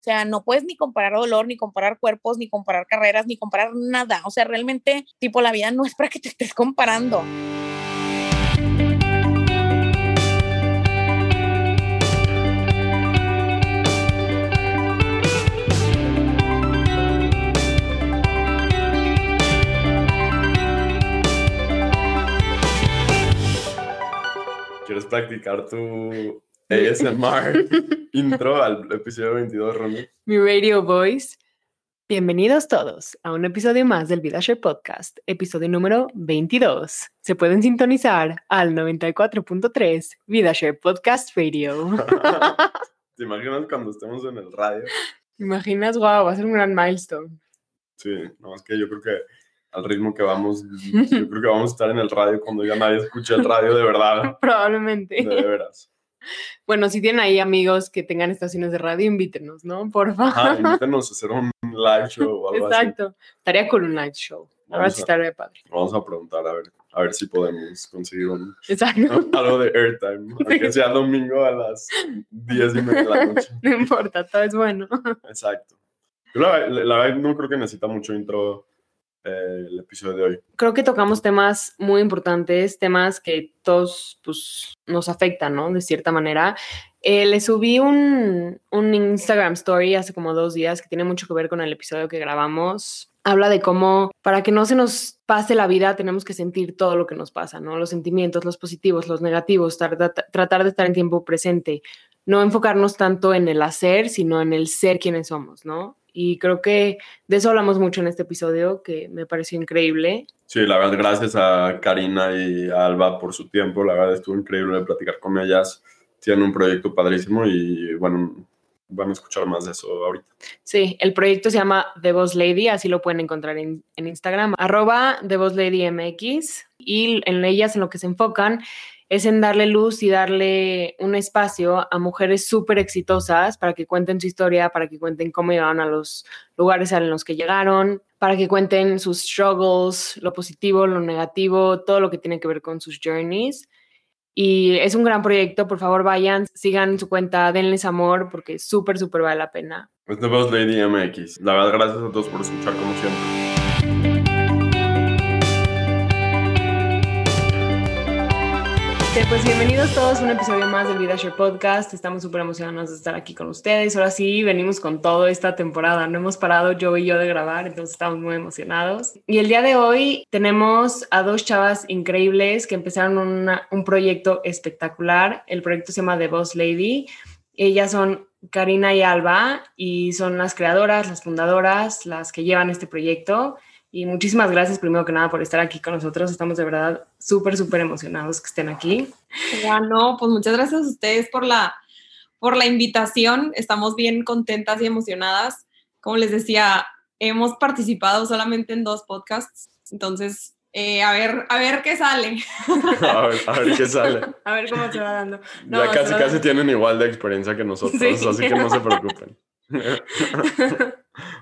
O sea, no puedes ni comparar dolor, ni comparar cuerpos, ni comparar carreras, ni comparar nada. O sea, realmente, tipo, la vida no es para que te estés comparando. ¿Quieres practicar tu ASMR intro al episodio 22, Ronnie? Mi radio voice. Bienvenidos todos a un episodio más del VidaShare Podcast, episodio número 22. Se pueden sintonizar al 94.3 VidaShare Podcast Radio. ¿Te imaginas cuando estemos en el radio? ¿Te imaginas? Wow, va a ser un gran milestone. Sí, no, es que yo creo que al ritmo que vamos, yo creo que vamos a estar en el radio cuando ya nadie escuche el radio de verdad. Probablemente. De veras. Bueno, si tienen ahí amigos que tengan estaciones de radio, invítenos, ¿no? Por favor. Ajá, invítenos a hacer un live show o algo Exacto. Estaría con un live show. Ahora sí estaría padre. Vamos a preguntar a ver, a ver si podemos conseguir un, Exacto. algo de airtime, aunque sea domingo a las 10 y media de la noche. No importa, todo es bueno. Exacto. Yo la, la- la verdad no creo que necesita mucho intro el episodio de hoy. Creo que tocamos temas muy importantes, temas que todos pues, nos afectan, ¿no? De cierta manera. Eh, le subí un, Instagram story hace como dos días que tiene mucho que ver con el episodio que grabamos. Habla de cómo para que no se nos pase la vida tenemos que sentir todo lo que nos pasa, ¿no? Los sentimientos, los positivos, los negativos, tar- tratar de estar en tiempo presente, no enfocarnos tanto en el hacer, sino en el ser quienes somos, ¿no? Y creo que de eso hablamos mucho en este episodio, que me pareció increíble. Sí, la verdad, gracias a Karina y a Alba por su tiempo. La verdad, estuvo increíble platicar con ellas. Tienen un proyecto padrísimo y, bueno, van a escuchar más de eso ahorita. Sí, el proyecto se llama The Boss Lady, así lo pueden encontrar en, en Instagram, arroba The Boss Lady MX. Y en ellas en lo que se enfocan es en darle luz y darle un espacio a mujeres súper exitosas para que cuenten su historia, para que cuenten cómo llegaron a los lugares en los que llegaron, para que cuenten sus struggles, lo positivo, lo negativo, todo lo que tiene que ver con sus journeys. Y es un gran proyecto, por favor vayan, sigan su cuenta, denles amor porque súper, súper vale la pena. Es The Boss Lady MX. La verdad, gracias a todos por escuchar como siempre. Sí, pues bienvenidos todos a un episodio más del VidaShare Podcast. Estamos súper emocionados de estar aquí con ustedes. Ahora sí, venimos con todo esta temporada. No hemos parado yo y yo de grabar, entonces estamos muy emocionados. Y el día de hoy tenemos a dos chavas increíbles que empezaron un proyecto espectacular. El proyecto se llama The Boss Lady. Ellas son Karina y Alba y son las creadoras, las fundadoras, las que llevan este proyecto. Y muchísimas gracias primero que nada por estar aquí con nosotros. Estamos de verdad súper, súper emocionados que estén aquí. Ya no, pues muchas gracias a ustedes por la, por la invitación. Estamos bien contentas y emocionadas. Como les decía, hemos participado solamente en dos podcasts, entonces eh, a ver, a ver qué sale. A ver, a ver qué sale. A ver cómo se va dando. No, ya casi, casi tienen igual de experiencia que nosotros, Sí. así que no se preocupen. Pues bueno,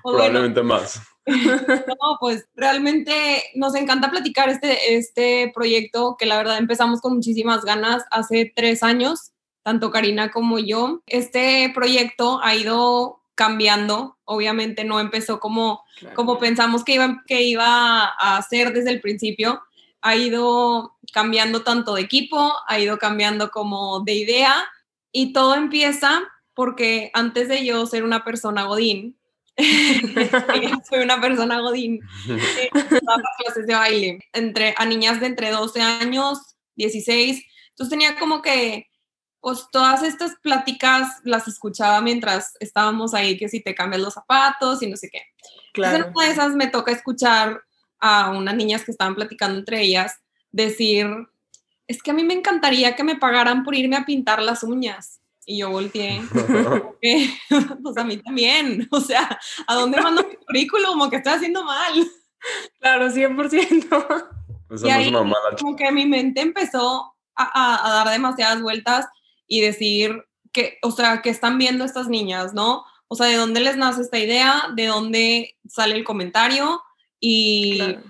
Probablemente más. no, pues realmente nos encanta platicar este, este proyecto que la verdad empezamos con muchísimas ganas hace tres años, tanto Karina como yo. Este proyecto ha ido cambiando, obviamente no empezó como como pensamos que iba, que iba a ser desde el principio, ha ido cambiando tanto de equipo, ha ido cambiando como de idea y todo empieza porque antes de yo ser una persona godín, soy una persona godín, eh, daba clases de baile entre, a niñas de entre 12 años, 16, entonces tenía como que pues todas estas pláticas las escuchaba mientras estábamos ahí, que si te cambias los zapatos y no sé qué. Entonces, Claro. en una de esas me toca escuchar a unas niñas que estaban platicando entre ellas decir, es que a mí me encantaría que me pagaran por irme a pintar las uñas. Y yo volteé, "Eh, pues a mí también, o sea, ¿a dónde mando mi currículum? ¿O qué estoy haciendo mal? Claro, 100%. Esa Y no ahí- es una mala Como que mi mente empezó a, a- a dar demasiadas vueltas y decir que, o sea, que están viendo estas niñas, ¿no? O sea, ¿de dónde les nace esta idea? ¿De dónde sale el comentario? Y Claro.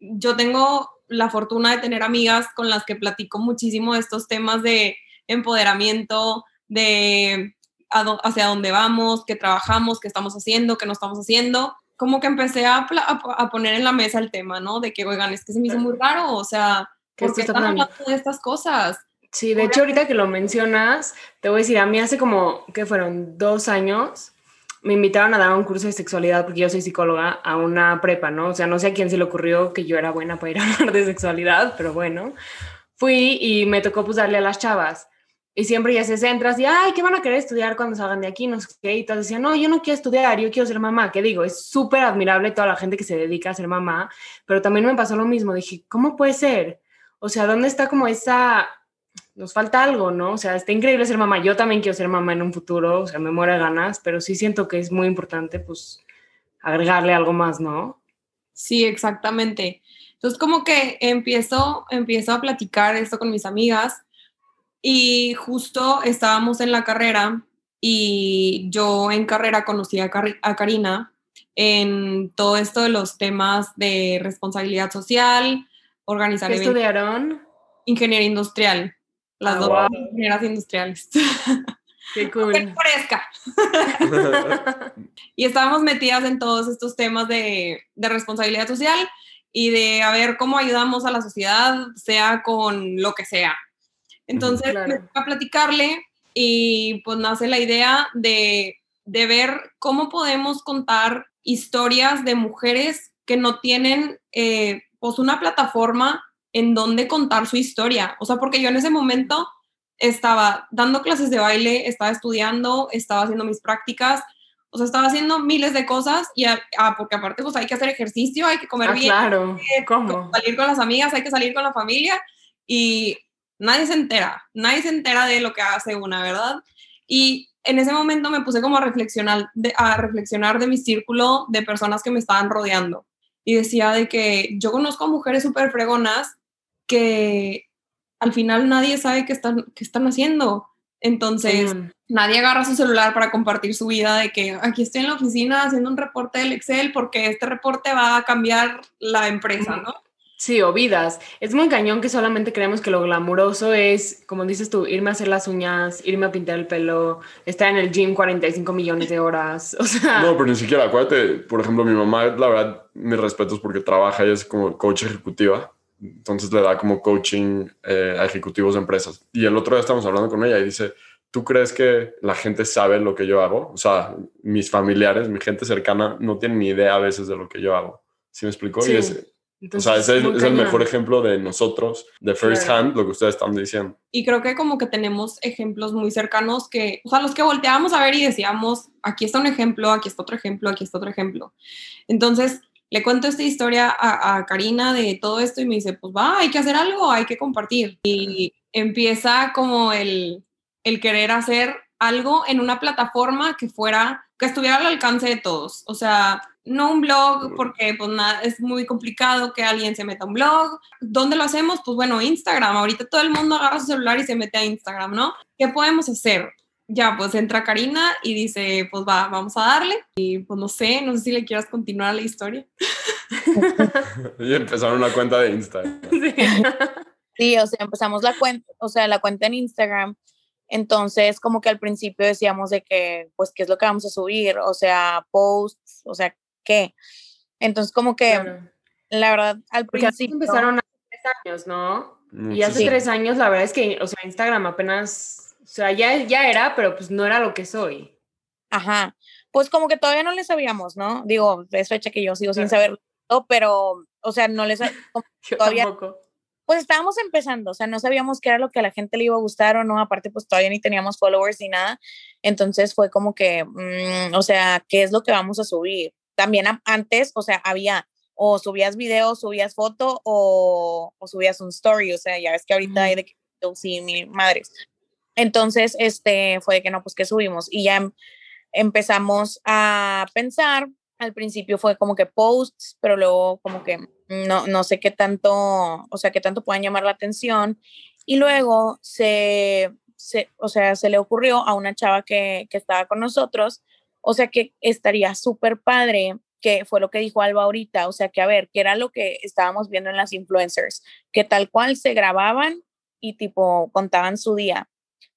yo tengo la fortuna de tener amigas con las que platico muchísimo de estos temas de empoderamiento, de hacia dónde vamos, qué trabajamos, qué estamos haciendo, qué no estamos haciendo. Como que empecé a, a, poner en la mesa el tema, ¿no? De que, oigan, es que se me hizo muy raro, o sea, ¿por qué están hablando de estas cosas? Sí, de hecho, ahorita que lo mencionas, te voy a decir, a mí hace como, ¿qué fueron? Dos años, me invitaron a dar un curso de sexualidad, porque yo soy psicóloga, a una prepa, ¿no? O sea, no sé a quién se le ocurrió que yo era buena para ir a hablar de sexualidad, pero bueno, fui y me tocó pues darle a las chavas. Y siempre ya se centras y, ay, ¿qué van a querer estudiar cuando salgan de aquí? No sé qué. Y todas decían, no, yo no quiero estudiar, yo quiero ser mamá. Que digo, es súper admirable toda la gente que se dedica a ser mamá, pero también me pasó lo mismo. Dije, ¿cómo puede ser? O sea, ¿dónde está como esa nos falta algo, ¿no? O sea, está increíble ser mamá. Yo también quiero ser mamá en un futuro, o sea, me muero de ganas, pero sí siento que es muy importante, pues, agregarle algo más, ¿no? Sí, exactamente. Entonces, como que empiezo, empiezo a platicar esto con mis amigas y justo estábamos en la carrera y yo en carrera conocí a, a Karina en todo esto de los temas de responsabilidad social, organizar ¿Qué estudiaron? Ingeniería industrial. Las ah, dos ingenieras industriales. Qué cool. Qué y estábamos metidas en todos estos temas de, de, responsabilidad social y de a ver cómo ayudamos a la sociedad, sea con lo que sea. Entonces, me a platicarle y pues nace la idea de, de ver cómo podemos contar historias de mujeres que no tienen eh, pues una plataforma en dónde contar su historia. O sea, porque yo en ese momento estaba dando clases de baile, estaba estudiando, estaba haciendo mis prácticas, o sea, estaba haciendo miles de cosas y ah, porque aparte pues hay que hacer ejercicio, hay que comer ah, bien, claro. ¿Cómo? salir con las amigas, hay que salir con la familia y nadie se entera, nadie se entera de lo que hace una, ¿verdad? Y en ese momento me puse como a reflexionar, de, a reflexionar de mi círculo de personas que me estaban rodeando y decía de que yo conozco a mujeres súper fregonas que al final nadie sabe qué están, qué están haciendo. Entonces, nadie agarra su celular para compartir su vida de que aquí estoy en la oficina haciendo un reporte del Excel porque este reporte va a cambiar la empresa, ¿no? Sí, o vidas. Es muy cañón que solamente creemos que lo glamuroso es, como dices tú, irme a hacer las uñas, irme a pintar el pelo, estar en el gym 45 millones de horas. O sea. No, pero ni siquiera, acuérdate, por ejemplo, mi mamá, la verdad, mis respetos porque trabaja y es como coach ejecutiva entonces le da como coaching eh, a ejecutivos de empresas. Y el otro día estamos hablando con ella y dice, ¿tú crees que la gente sabe lo que yo hago? O sea, mis familiares, mi gente cercana no tienen ni idea a veces de lo que yo hago. ¿Sí me explicó? Sí. O sea, ese es, el mejor ejemplo de nosotros, de first hand, lo que ustedes están diciendo. Y creo que como que tenemos ejemplos muy cercanos que, o sea, los que volteábamos a ver y decíamos, aquí está un ejemplo, aquí está otro ejemplo, aquí está otro ejemplo. Entonces, le cuento esta historia a, Karina de todo esto y me dice, pues va, hay que hacer algo, hay que compartir. Y empieza como el, el querer hacer algo en una plataforma que fuera, que estuviera al alcance de todos. O sea, no un blog porque pues nada, es muy complicado que alguien se meta a un blog. ¿Dónde lo hacemos? Pues bueno, Instagram. Ahorita todo el mundo agarra su celular y se mete a Instagram, ¿no? ¿Qué podemos hacer? ya, pues entra Karina y dice, pues va, vamos a darle. Y pues no sé, no sé si le quieras continuar la historia. y empezaron una cuenta de Instagram. Sí. o sea, empezamos la cuenta, o sea, la cuenta en Instagram. Entonces, como que al principio decíamos de que, pues, ¿qué es lo que vamos a subir? O sea, posts, o sea, ¿qué? Entonces, como que, la verdad, al principio... empezaron hace tres años, ¿no? Y hace tres años, la verdad es que, o sea, Instagram apenas o sea, ya, ya era, pero pues no era lo que soy. Ajá. Pues como que todavía no le sabíamos, ¿no? Digo, es fecha que yo sigo sin saber, pero, o sea, no les todavía. Tampoco. Pues estábamos empezando, o sea, no sabíamos qué era lo que a la gente le iba a gustar o no, aparte pues todavía ni teníamos followers ni nada, entonces fue como que, mm, o sea, ¿qué es lo que vamos a subir? También antes, o sea, había o subías video, subías foto o, o subías un story, o sea, ya ves que ahorita hay de que sí, mil madres. Entonces, este, fue de que no, pues que subimos y ya em, empezamos a pensar, al principio fue como que posts, pero luego como que no, no sé qué tanto, o sea, qué tanto puedan llamar la atención. Y luego se, se o sea, se le ocurrió a una chava que, que estaba con nosotros, o sea, que estaría súper padre que fue lo que dijo Alba ahorita, o sea, que a ver, que era lo que estábamos viendo en las influencers, que tal cual se grababan y tipo contaban su día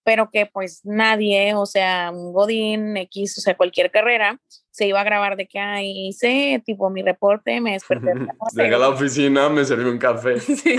pero que pues nadie, o sea, un Godín, X, o sea, cualquier carrera, se iba a grabar de que, ay, hice tipo mi reporte, me desperté. Llegué a la oficina, me serví un café. Sí,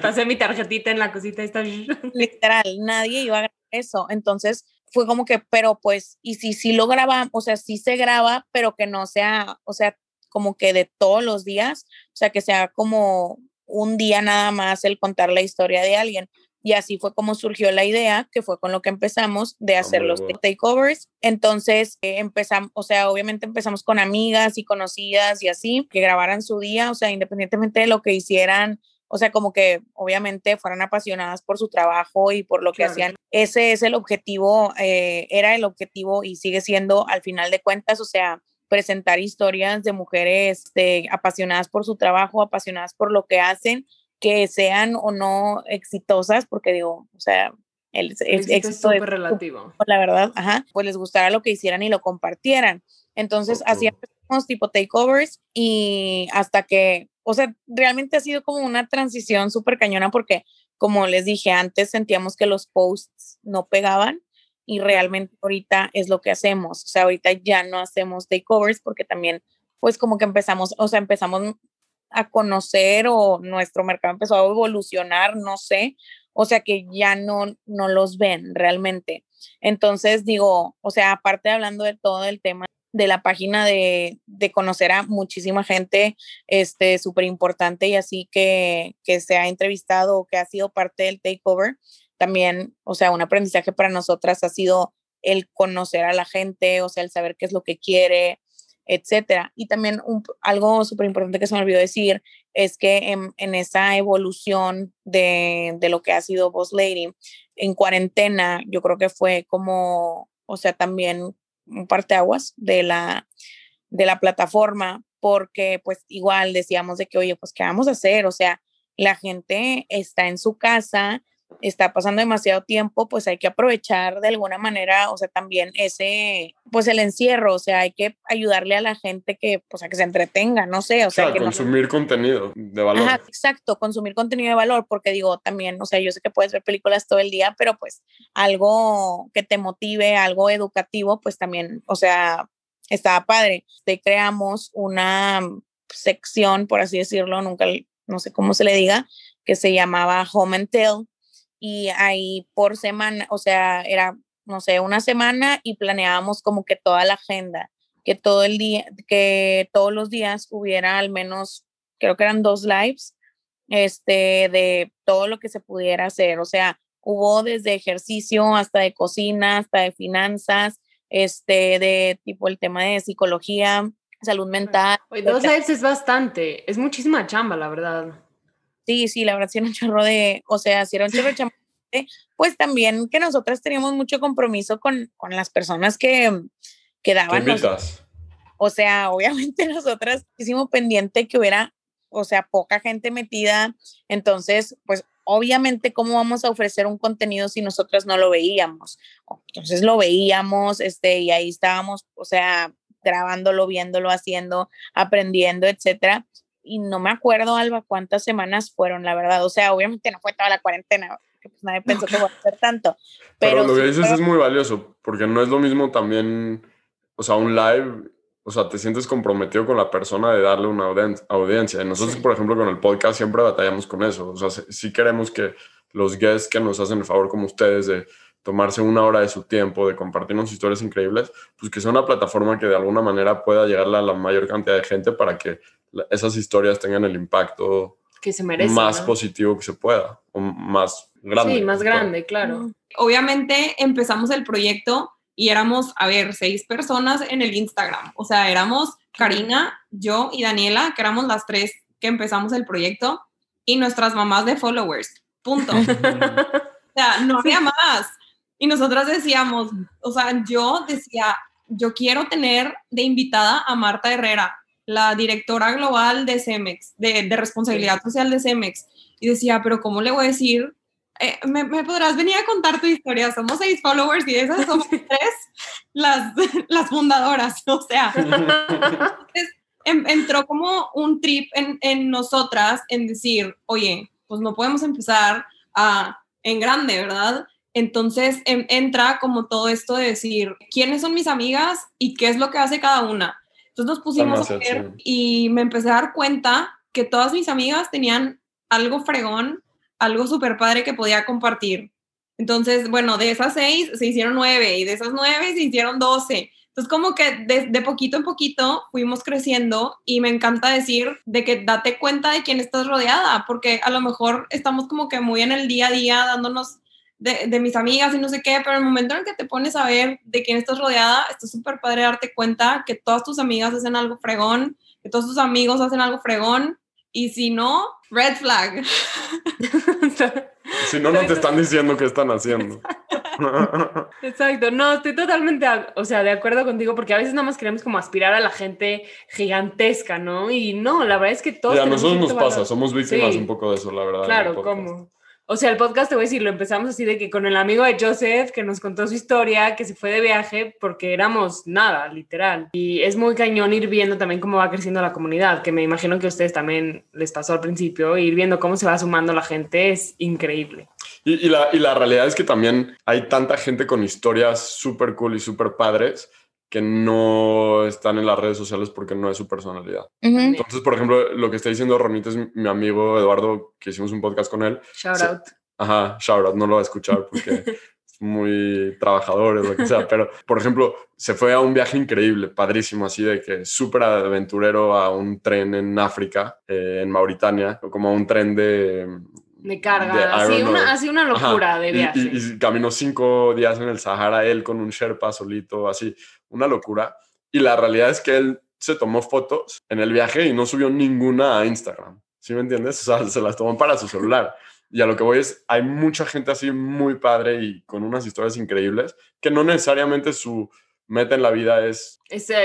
pasé mi tarjetita en la cosita esta. Literal, nadie iba a grabar eso. Entonces fue como que, pero pues, y si sí lo grabamos, o sea, sí se graba, pero que no sea, o sea, como que de todos los días, o sea, que sea como un día nada más el contar la historia de alguien. Y así fue como surgió la idea, que fue con lo que empezamos de hacer los takeovers. Entonces eh, empezamos, o sea, obviamente empezamos con amigas y conocidas y así, que grabaran su día, o sea, independientemente de lo que hicieran, o sea, como que obviamente fueran apasionadas por su trabajo y por lo que hacían. Ese es el objetivo, eh, era el objetivo y sigue siendo al final de cuentas, o sea, presentar historias de mujeres de, apasionadas por su trabajo, apasionadas por lo que hacen que sean o no exitosas, porque digo, o sea, el, éxito es súper relativo. La verdad, ajá, pues les gustara lo que hicieran y lo compartieran. Entonces, así tipo takeovers y hasta que, o sea, realmente ha sido como una transición súper cañona porque, como les dije antes, sentíamos que los posts no pegaban y realmente ahorita es lo que hacemos. O sea, ahorita ya no hacemos takeovers porque también, pues como que empezamos, o sea, empezamos a conocer o nuestro mercado empezó a evolucionar, no sé, o sea que ya no, no los ven realmente. Entonces digo, o sea, aparte hablando de todo el tema de la página de, de conocer a muchísima gente, este, súper importante y así que, que se ha entrevistado o que ha sido parte del takeover, también, o sea, un aprendizaje para nosotras ha sido el conocer a la gente, o sea, el saber qué es lo que quiere, etcétera. Y también algo súper importante que se me olvidó decir es que en, esa evolución de, lo que ha sido Boss Lady, en cuarentena, yo creo que fue como, o sea, también un parteaguas de la, de la plataforma, porque pues igual decíamos de que, oye, pues, ¿qué vamos a hacer? O sea, la gente está en su casa, está pasando demasiado tiempo, pues hay que aprovechar de alguna manera, o sea, también ese, pues el encierro, o sea, hay que ayudarle a la gente que, pues a que se entretenga, no sé, o sea, que consumir contenido de valor. Ajá, exacto, consumir contenido de valor, porque digo, también, o sea, yo sé que puedes ver películas todo el día, pero pues algo que te motive, algo educativo, pues también, o sea, estaba padre. Te creamos una sección, por así decirlo, nunca, no sé cómo se le diga, que se llamaba Home and Tell, y ahí por semana, o sea, era, no sé, una semana y planeábamos como que toda la agenda, que todo el día, que todos los días hubiera al menos, creo que eran dos lives, este, de todo lo que se pudiera hacer, o sea, hubo desde ejercicio hasta de cocina, hasta de finanzas, este, de tipo el tema de psicología, salud mental. dos lives es bastante, es muchísima chamba, la verdad. Sí, sí, la verdad sí era un chorro de, o sea, si era un chorro de pues también que nosotras teníamos mucho compromiso con, con las personas que, que daban. o sea, obviamente nosotras hicimos pendiente que hubiera, o sea, poca gente metida, entonces, pues obviamente cómo vamos a ofrecer un contenido si nosotras no lo veíamos. Entonces lo veíamos, este, y ahí estábamos, o sea, grabándolo, viéndolo, haciendo, aprendiendo, etcétera y no me acuerdo, Alba, cuántas semanas fueron, la verdad. O sea, obviamente no fue toda la cuarentena, pues nadie pensó que iba a ser tanto. Pero, lo que dices es muy valioso, porque no es lo mismo también, o sea, un live, o sea, te sientes comprometido con la persona de darle una audiencia. Y nosotros, por ejemplo, con el podcast siempre batallamos con eso. O sea, sí queremos que los guests que nos hacen el favor como ustedes de tomarse una hora de su tiempo, de compartirnos historias increíbles, pues que sea una plataforma que de alguna manera pueda llegarle a la mayor cantidad de gente para que esas historias tengan el impacto que se merece, más positivo que se pueda, o más grande. Sí, más grande, claro. Obviamente empezamos el proyecto y éramos, a ver, seis personas en el Instagram. O sea, éramos Karina, yo y Daniela, que éramos las tres que empezamos el proyecto, y nuestras mamás de followers. Punto. o sea, no había más. Y nosotras decíamos, o sea, yo decía, yo quiero tener de invitada a Marta Herrera, la directora global de CEMEX, de, responsabilidad social de CEMEX, y decía, pero ¿cómo le voy a decir? Eh, ¿me, podrás venir a contar tu historia? Somos seis followers y esas somos tres las, las fundadoras, o sea. Em, entró como un trip en, en nosotras en decir, oye, pues no podemos empezar a, en grande, ¿verdad? Entonces entra como todo esto de decir, ¿quiénes son mis amigas y qué es lo que hace cada una? Entonces nos pusimos a ver y me empecé a dar cuenta que todas mis amigas tenían algo fregón, algo súper padre que podía compartir. Entonces, bueno, de esas seis se hicieron nueve y de esas nueve se hicieron doce. Entonces, como que de, de, poquito en poquito fuimos creciendo y me encanta decir de que date cuenta de quién estás rodeada, porque a lo mejor estamos como que muy en el día a día dándonos de, de mis amigas y no sé qué, pero el momento en el que te pones a ver de quién estás rodeada, está súper padre darte cuenta que todas tus amigas hacen algo fregón, que todos tus amigos hacen algo fregón y si no, red flag. si no, no te están diciendo qué están haciendo. Exacto, no, estoy totalmente, o sea, de acuerdo contigo, porque a veces nada más queremos como aspirar a la gente gigantesca, ¿no? Y no, la verdad es que todos... Y a nosotros nos pasa, somos víctimas un poco de eso, la verdad. Claro, ¿cómo? O sea, el podcast, te voy a decir, lo empezamos así de que con el amigo de Joseph, que nos contó su historia, que se fue de viaje porque éramos nada, literal. Y es muy cañón ir viendo también cómo va creciendo la comunidad, que me imagino que a ustedes también les pasó al principio, ir viendo cómo se va sumando la gente es increíble. Y, la, y la realidad es que también hay tanta gente con historias súper cool y súper padres que no están en las redes sociales porque no es su personalidad. Entonces, por ejemplo, lo que está diciendo Ronita es mi amigo Eduardo, que hicimos un podcast con él. Shout out. Ajá, shout out, no lo va a escuchar porque es muy trabajador o lo que sea, pero por ejemplo, se fue a un viaje increíble, padrísimo, así de que súper aventurero a un tren en África, eh, en Mauritania, o como a un tren de de carga, así una, locura de viaje. Y, y, caminó cinco días en el Sahara él con un Sherpa solito, así, una locura. Y la realidad es que él se tomó fotos en el viaje y no subió ninguna a Instagram. ¿Sí me entiendes? O sea, se las tomó para su celular. Y a lo que voy es, hay mucha gente así muy padre y con unas historias increíbles que no necesariamente su meta en la vida es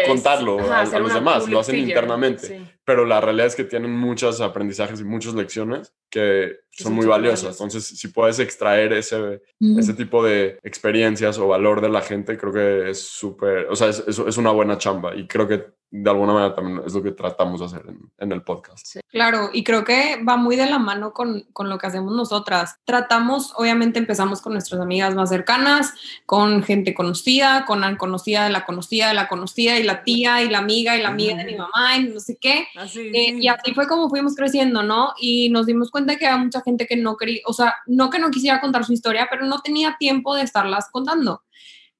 contarlo a, los demás, lo hacen internamente. Pero la realidad es que tienen muchos aprendizajes y muchas lecciones que son muy valiosas. Entonces, si puedes extraer ese, ese tipo de experiencias o valor de la gente, creo que es súper, o sea, es, es, una buena chamba y creo que de alguna manera también es lo que tratamos de hacer en, el podcast. Claro, y creo que va muy de la mano con, con, lo que hacemos nosotras. Tratamos, obviamente empezamos con nuestras amigas más cercanas, con gente conocida, con la conocida de la conocida de la conocida y la tía y la amiga y la amiga de mi mamá y no sé qué. Eh, y así fue como fuimos creciendo, ¿no? Y nos dimos cuenta que había mucha gente que no quería, o sea, no que no quisiera contar su historia, pero no tenía tiempo de estarlas contando.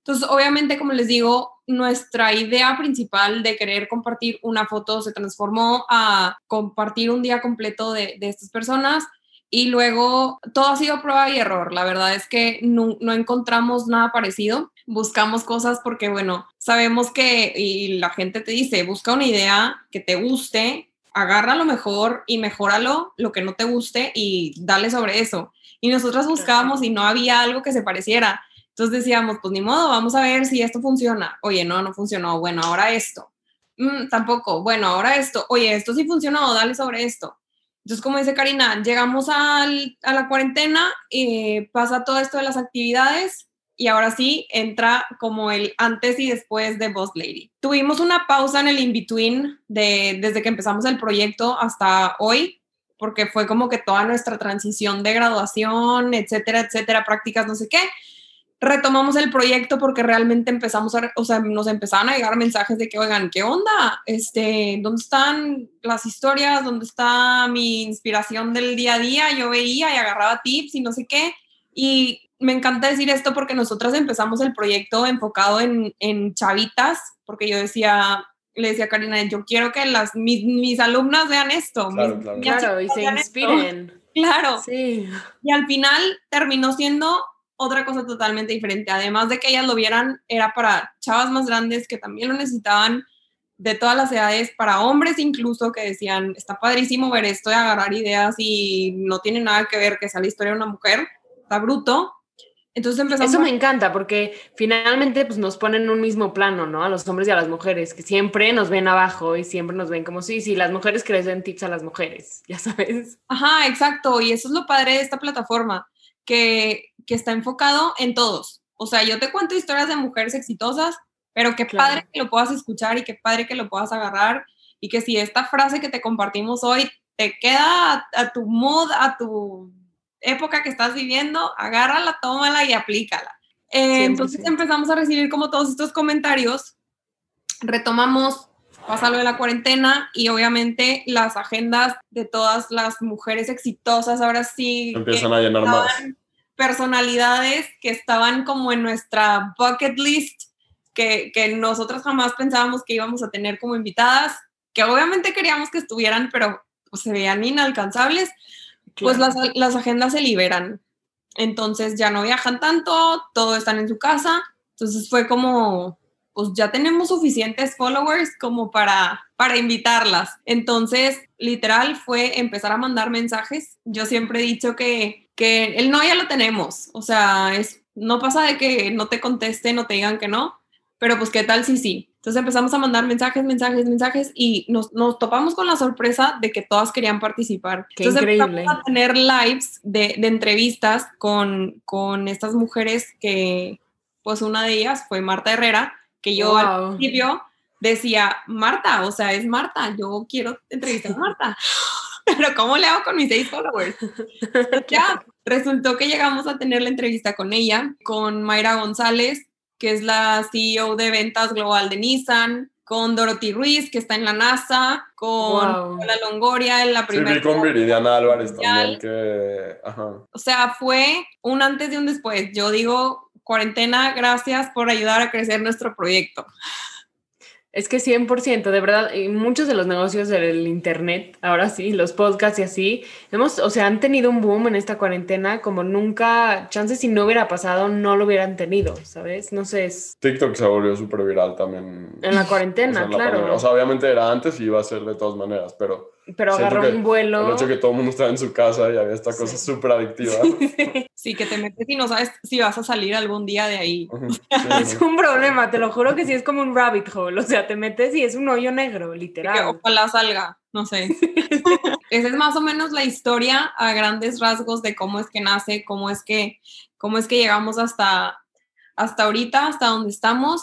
Entonces, obviamente, como les digo, nuestra idea principal de querer compartir una foto se transformó a compartir un día completo de, de estas personas y luego todo ha sido prueba y error. La verdad es que no, no, encontramos nada parecido. Buscamos cosas porque, bueno, sabemos que, y la gente te dice, busca una idea que te guste, agarra lo mejor y mejóralo, lo que no te guste y dale sobre eso. Y nosotras buscábamos y no había algo que se pareciera. Entonces decíamos, pues ni modo, vamos a ver si esto funciona. Oye, no, no funcionó. Bueno, ahora esto. Mm, tampoco. Bueno, ahora esto. Oye, esto sí funcionó, dale sobre esto. Entonces, como dice Karina, llegamos a la cuarentena, y pasa todo esto de las actividades y ahora sí entra como el antes y después de Boss Lady. Tuvimos una pausa en el in-between de, desde que empezamos el proyecto hasta hoy, porque fue como que toda nuestra transición de graduación, etcétera, etcétera, prácticas, no sé qué retomamos el proyecto porque realmente empezamos a, o sea, nos empezaban a llegar mensajes de que, oigan, ¿qué onda? Este, ¿dónde están las historias? ¿Dónde está mi inspiración del día a día? Yo veía y agarraba tips y no sé qué. Y me encanta decir esto porque nosotras empezamos el proyecto enfocado en, en chavitas, porque yo decía, le decía a Karina, yo quiero que las, mis, mis alumnas vean esto. Claro, claro. y se inspiren. Claro. Sí. Y al final terminó siendo otra cosa totalmente diferente. Además de que ellas lo vieran, era para chavas más grandes que también lo necesitaban, de todas las edades, para hombres incluso que decían, está padrísimo ver esto de agarrar ideas y no tiene nada que ver que sea la historia de una mujer, está bruto. Entonces empezamos Eso me encanta porque finalmente pues, nos ponen en un mismo plano, ¿no? A los hombres y a las mujeres, que siempre nos ven abajo y siempre nos ven como, sí, sí, las mujeres que les den tips a las mujeres, ya sabes. Ajá, exacto. Y eso es lo padre de esta plataforma, que que está enfocado en todos. O sea, yo te cuento historias de mujeres exitosas, pero qué padre que lo puedas escuchar y qué padre que lo puedas agarrar y que si esta frase que te compartimos hoy te queda a, tu mood, a tu época que estás viviendo, agárrala, tómala y aplícala. Eh, entonces empezamos a recibir como todos estos comentarios, retomamos, pasa lo de la cuarentena y obviamente las agendas de todas las mujeres exitosas ahora sí empiezan a llenar más. Personalidades que estaban como en nuestra bucket list, que, que nosotros jamás pensábamos que íbamos a tener como invitadas, que obviamente queríamos que estuvieran, pero pues, se veían inalcanzables, pues las, las agendas se liberan. Entonces ya no viajan tanto, todo están en su casa. Entonces fue como, pues ya tenemos suficientes followers como para, para invitarlas. Entonces, literal, fue empezar a mandar mensajes. Yo siempre he dicho que, que el no ya lo tenemos. O sea, es, no pasa de que no te contesten o te digan que no, pero pues qué tal si sí. Entonces empezamos a mandar mensajes, mensajes, mensajes y nos, nos topamos con la sorpresa de que todas querían participar. Qué Entonces increíble. empezamos a tener lives de, de entrevistas con, con estas mujeres que, pues una de ellas fue Marta Herrera, que yo al Wow. principio decía, Marta, o sea, es Marta, yo quiero entrevistar a Marta. Pero ¿cómo le hago con mis seis followers? ya, resultó que llegamos a tener la entrevista con ella, con Mayra González, que es la CEO de ventas global de Nissan, con Dorothy Ruiz, que está en la NASA, con Wow. la Longoria en la Sí, primera. vi con Viridiana Álvarez mundial. también que... Ajá. O sea, fue un antes y un después. Yo digo, cuarentena, gracias por ayudar a crecer nuestro proyecto. Es que 100%, de verdad, y muchos de los negocios del internet, ahora sí, los podcasts y así, hemos, o sea, han tenido un boom en esta cuarentena como nunca, chances si no hubiera pasado, no lo hubieran tenido, ¿sabes? No sé, es TikTok se volvió súper viral también. en la o sea, cuarentena, en la claro, pandemia. O sea, obviamente era antes y iba a ser de todas maneras, pero pero agarró que un vuelo. el hecho de que todo el mundo estaba en su casa y había esta cosa Sí. súper adictiva. Sí, que te metes y no sabes si vas a salir algún día de ahí. Sí, Es sí. un problema, te lo juro que sí es como un rabbit hole, o sea, te metes y es un hoyo negro, Que literal. ojalá salga, no sé. Esa es más o menos la historia a grandes rasgos de cómo es que nace, cómo es que, cómo es que llegamos hasta, hasta ahorita, hasta donde estamos.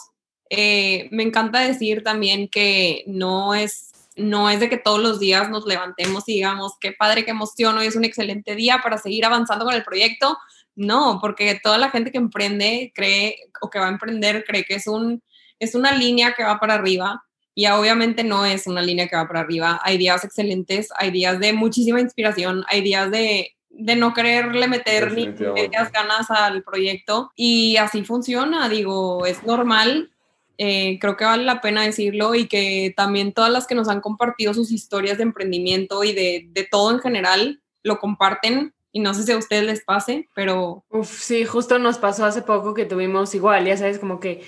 Eh, me encanta decir también que no es, no es de que todos los días nos levantemos y digamos, qué padre, qué emoción, hoy es un excelente día para seguir avanzando con el proyecto. No, porque toda la gente que emprende cree o que va a emprender cree que es, un, es una línea que va para arriba y obviamente no es una línea que va para arriba. Hay días excelentes, hay días de muchísima inspiración, hay días de, de no quererle meter ni medias ganas al proyecto y así funciona, digo, es normal. Eh, creo que vale la pena decirlo y que también todas las que nos han compartido sus historias de emprendimiento y de, de todo en general lo comparten. Y no sé si a ustedes les pase, pero Uf, sí, justo nos pasó hace poco que tuvimos igual, ya sabes, como que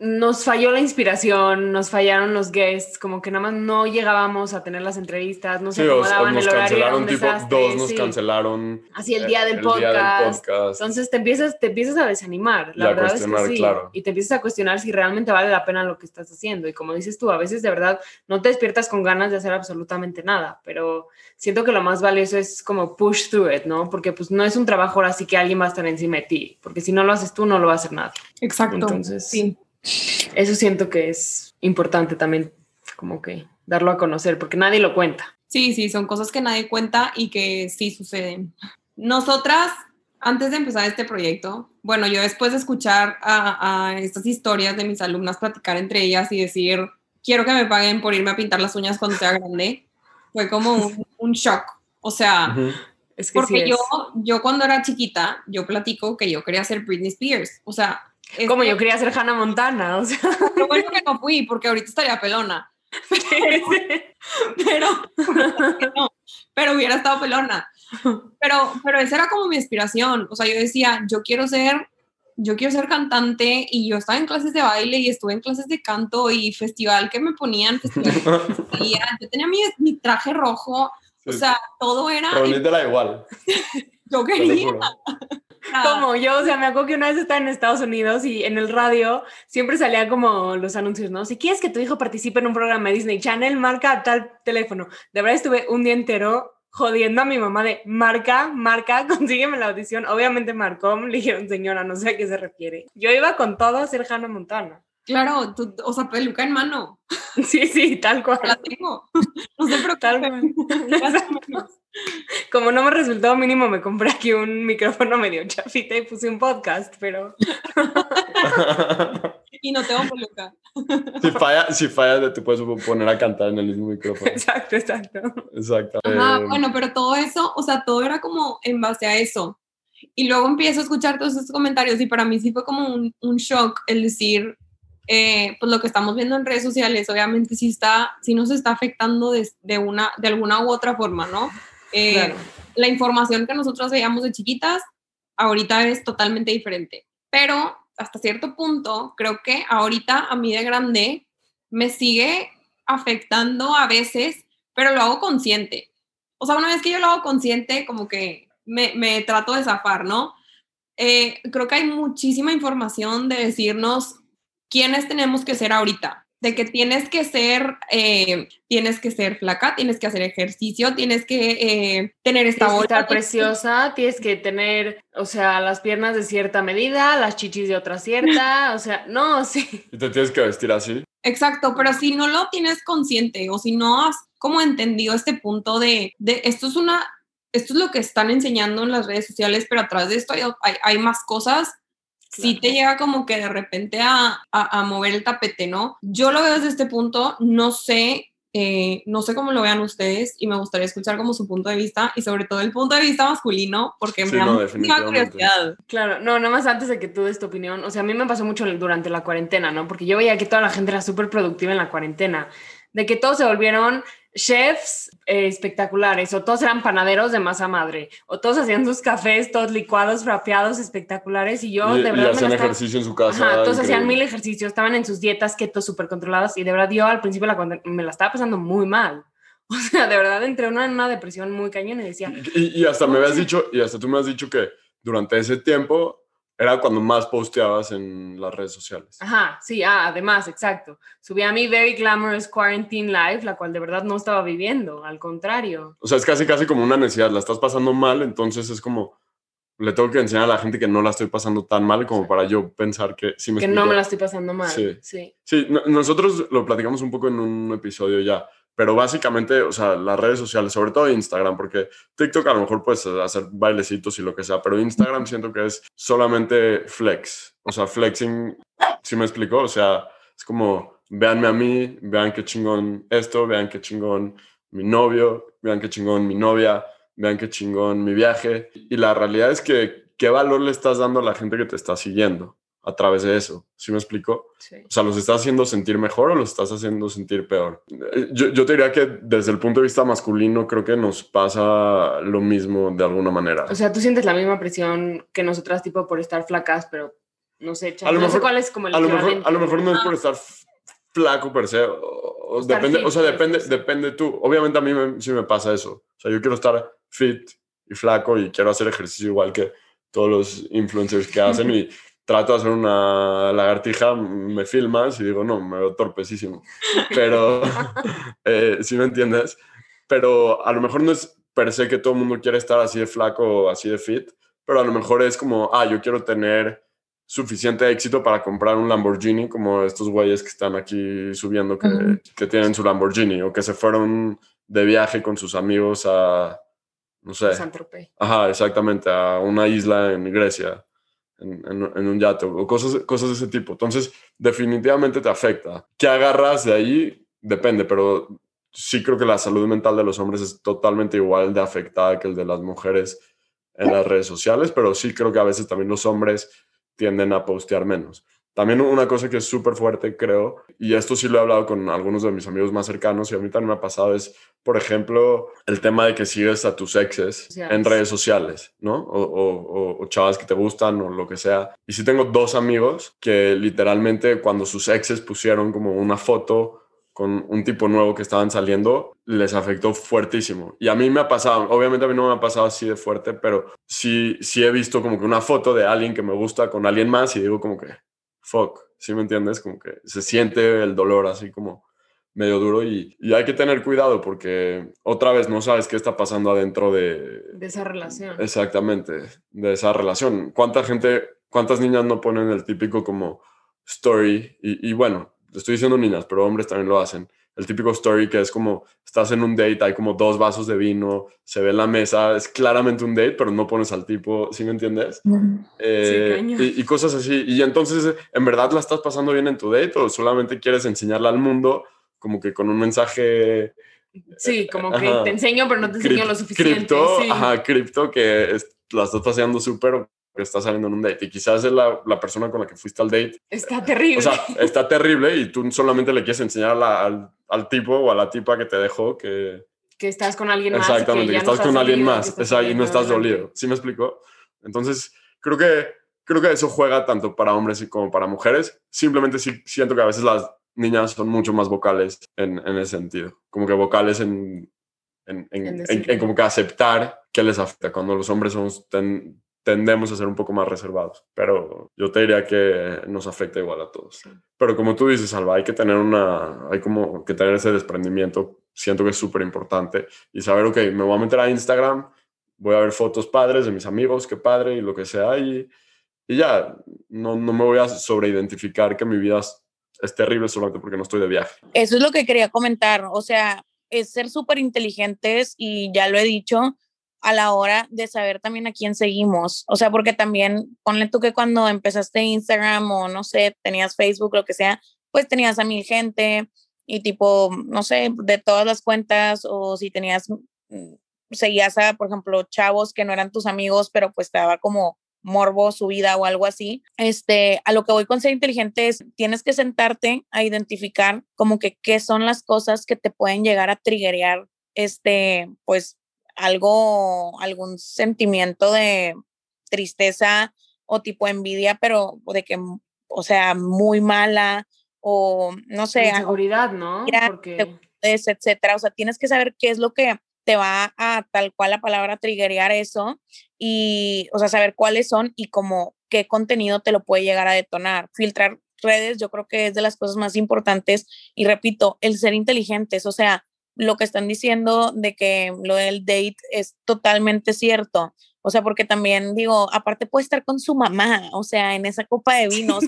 nos falló la inspiración, nos fallaron los guests, como que nada más no llegábamos a tener las entrevistas, no Sí, se sea, acomodaban, nos el horario era un cancelaron, tipo, desastre, dos nos sí. cancelaron. Así el eh, día del el día del podcast. Entonces te empiezas, te empiezas a desanimar, la Y a verdad es que sí. claro. Y te empiezas a cuestionar si realmente vale la pena lo que estás haciendo. Y como dices tú, a veces de verdad no te despiertas con ganas de hacer absolutamente nada, pero siento que lo más valioso es como push through it, ¿no? Porque pues no es un trabajo ahora sí que alguien va a estar encima de ti, porque si no lo haces tú no lo va a hacer nada. exacto. Entonces, sí. Eso siento que es importante también como que darlo a conocer, porque nadie lo cuenta. Sí, sí, son cosas que nadie cuenta y que sí suceden. Nosotras, antes de empezar este proyecto, bueno, yo después de escuchar a, a estas historias de mis alumnas platicar entre ellas y decir, quiero que me paguen por irme a pintar las uñas cuando sea grande, fue como un, un shock. O sea. Es que porque sí yo, es. yo cuando era chiquita, yo platico que yo quería ser Britney Spears. O sea, es Como que- yo quería ser Hannah Montana, o sea. Lo bueno que no fui, porque ahorita estaría pelona. pero, no, pero hubiera estado pelona. Pero, pero esa era como mi inspiración. O sea, yo decía, yo quiero ser, yo quiero ser cantante y yo estaba en clases de baile y estuve en clases de canto y festival que me ponían, festival que me ponían. yo tenía mi, mi traje rojo, o Sí. sea, todo era, Ronit era igual, yo quería. Juro. Como yo, o sea, me acuerdo que una vez estaba en Estados Unidos y en el radio siempre salían como los anuncios, ¿no? Si quieres que tu hijo participe en un programa de Disney Channel, marca tal teléfono. De verdad estuve un día entero jodiendo a mi mamá de marca, marca, consígueme la audición. Obviamente marcó, le dijeron, señora, no sé a qué se refiere. Yo iba con todo a ser Hannah Montana. Claro, o sea, peluca en mano. Sí, sí, tal cual. La tengo. No sé, pero tal cual. Como no me resultó mínimo, me compré aquí un micrófono medio chafita y puse un podcast, pero. y no tengo peluca. Si falla, si falla, te puedes poner a cantar en el mismo micrófono. Exacto, exacto. Exacto. Ajá, eh, bueno, pero todo eso, o sea, todo era como en base a eso. Y luego empiezo a escuchar todos esos comentarios y para mí sí fue como un, un shock el decir, eh, pues lo que estamos viendo en redes sociales, obviamente sí está, sí nos está afectando de, de una, de alguna u otra forma, ¿no? Eh, la información que nosotros veíamos de chiquitas, ahorita es totalmente diferente. Pero hasta cierto punto, creo que ahorita a mí de grande me sigue afectando a veces, pero lo hago consciente. O sea, una vez que yo lo hago consciente, como que me, me trato de zafar, ¿no? Eh, creo que hay muchísima información de decirnos quiénes tenemos que ser ahorita, de que tienes que ser, eh, tienes que ser flaca, tienes que hacer ejercicio, tienes que eh, tener esta tienes estar preciosa, tienes que tener, o sea, las piernas de cierta medida, las chichis de otra cierta, o sea, no, sí. Y te tienes que vestir así. Exacto, pero si no lo tienes consciente o si no has como entendido este punto de, de esto es una, esto es lo que están enseñando en las redes sociales, pero atrás de esto hay, hay más cosas sí te llega como que de repente a, a, mover el tapete, ¿no? Yo lo veo desde este punto, no sé, eh, no sé cómo lo vean ustedes y me gustaría escuchar como su punto de vista y sobre todo el punto de vista masculino porque me da mucha curiosidad. Claro, no, nada más antes de que tú des tu opinión, o sea, a mí me pasó mucho durante la cuarentena, ¿no? Porque yo veía que toda la gente era súper productiva en la cuarentena, de que todos se volvieron chefs eh, espectaculares, o todos eran panaderos de masa madre, o todos hacían sus cafés, todos licuados, rapeados, espectaculares, y yo de verdad... Y hacían ejercicio en su casa. todos hacían mil ejercicios, estaban en sus dietas keto súper controladas, y de verdad yo al principio la, me la estaba pasando muy mal. O sea, de verdad entré en una, una depresión muy cañona y decía... Y, y hasta me habías dicho, y hasta tú me has dicho que durante ese tiempo era cuando más posteabas en las redes sociales. Ajá, sí, ah, además, exacto. Subí a mi Very Glamorous Quarantine Life, la cual de verdad no estaba viviendo, al contrario. O sea, es casi, casi como una necesidad, la estás pasando mal, entonces es como, le tengo que enseñar a la gente que no la estoy pasando tan mal como para yo pensar que sí me Que no me la estoy pasando mal, sí. Sí, sí nosotros lo platicamos un poco en un episodio ya, pero básicamente, o sea, las redes sociales, sobre todo Instagram, porque TikTok a lo mejor puedes hacer bailecitos y lo que sea, pero Instagram siento que es solamente flex, o sea, flexing, ¿sí me explico? O sea, es como, véanme a mí, vean qué chingón esto, vean qué chingón mi novio, vean qué chingón mi novia, vean qué chingón mi viaje. Y la realidad es que, ¿qué valor le estás dando a la gente que te está siguiendo? A través de eso. ¿Sí me explico? O sea, ¿los estás haciendo sentir mejor o los estás haciendo sentir peor? Yo, yo, te diría que desde el punto de vista masculino creo que nos pasa lo mismo de alguna manera. O sea, tú sientes la misma presión que nosotras, tipo, por estar flacas, pero no sé, a lo no mejor, sé cuál es como el a lo, mejor, a lo mejor no es por estar flaco per se, o, depende, o sea, depende, depende tú. Obviamente a mí sí me pasa eso. O sea, yo quiero estar fit y flaco y quiero hacer ejercicio igual que todos los influencers que hacen y trato de hacer una lagartija, me filmas y digo, no, me veo torpecísimo. Pero, eh, si me entiendes, pero a lo mejor no es per se que todo el mundo quiere estar así de flaco o así de fit, pero a lo mejor es como, ah, yo quiero tener suficiente éxito para comprar un Lamborghini, como estos güeyes que están aquí subiendo que, que tienen su Lamborghini o que se fueron de viaje con sus amigos a, no sé. Ajá, exactamente, a una isla en Grecia en, un yate o cosas, cosas de ese tipo. Entonces, definitivamente te afecta. ¿Qué agarras de ahí? Depende, pero sí creo que la salud mental de los hombres es totalmente igual de afectada que el de las mujeres en las redes sociales, pero sí creo que a veces también los hombres tienden a postear menos. También una cosa que es súper fuerte, creo, y esto sí lo he hablado con algunos de mis amigos más cercanos y a mí también me ha pasado, es, por ejemplo, el tema de que sigues a tus exes en redes sociales, ¿no? O, o, o, chavas que te gustan o lo que sea. Y sí tengo dos amigos que literalmente cuando sus exes pusieron como una foto con un tipo nuevo que estaban saliendo, les afectó fuertísimo. Y a mí me ha pasado, obviamente a mí no me ha pasado así de fuerte, pero sí, sí he visto como que una foto de alguien que me gusta con alguien más y digo como que, fuck, ¿sí me entiendes? Como que se siente el dolor así como medio duro y, hay que tener cuidado porque otra vez no sabes qué está pasando adentro de... De esa relación. Exactamente, de esa relación. ¿Cuánta gente, cuántas niñas no ponen el típico como story, y, y bueno, estoy diciendo niñas, pero hombres también lo hacen, el típico story que es como estás en un date, hay como dos vasos de vino, se ve en la mesa, es claramente un date, pero no pones al tipo, ¿sí me entiendes? Eh, y, y, cosas así. Y entonces, ¿en verdad la estás pasando bien en tu date o solamente quieres enseñarla al mundo como que con un mensaje... Sí, como que te enseño, pero no te enseño lo suficiente. Cripto, ajá, cripto, que la estás paseando súper que está saliendo en un date y quizás es la, la, persona con la que fuiste al date. Está terrible. O sea, está terrible y tú solamente le quieres enseñar al, al, tipo o a la tipa que te dejó que... Que estás con alguien más. Exactamente, que, estás con alguien más y no estás dolido. ¿Sí me explico? Entonces, creo que, creo que eso juega tanto para hombres como para mujeres. Simplemente sí, siento que a veces las niñas son mucho más vocales en, en ese sentido. Como que vocales en, en, en, como que aceptar que les afecta. Cuando los hombres somos, ten, tendemos a ser un poco más reservados, pero yo te diría que nos afecta igual a todos. Pero como tú dices, Alba, hay que tener una, hay como que tener ese desprendimiento, siento que es súper importante y saber, ok, me voy a meter a Instagram, voy a ver fotos padres de mis amigos, qué padre y lo que sea, y, y ya, no, no me voy a sobreidentificar que mi vida es, es terrible solamente porque no estoy de viaje. Eso es lo que quería comentar, o sea, es ser súper inteligentes y ya lo he dicho, a la hora de saber también a quién seguimos. O sea, porque también, ponle tú que cuando empezaste Instagram o no sé, tenías Facebook, lo que sea, pues tenías a mil gente y tipo, no sé, de todas las cuentas o si tenías, mm, seguías a, por ejemplo, chavos que no eran tus amigos, pero pues estaba como morbo su vida o algo así. Este, a lo que voy con ser inteligente es, tienes que sentarte a identificar como que qué son las cosas que te pueden llegar a triggerear, este, pues algo, algún sentimiento de tristeza o tipo envidia, pero de que, o sea, muy mala o no sé. Inseguridad, ¿no? Porque... etcétera. O sea, tienes que saber qué es lo que te va a tal cual la palabra triggerear eso y, o sea, saber cuáles son y como qué contenido te lo puede llegar a detonar. Filtrar redes yo creo que es de las cosas más importantes y repito, el ser inteligentes, o sea, lo que están diciendo de que lo del date es totalmente cierto. O sea, porque también digo, aparte puede estar con su mamá, o sea, en esa copa de vinos,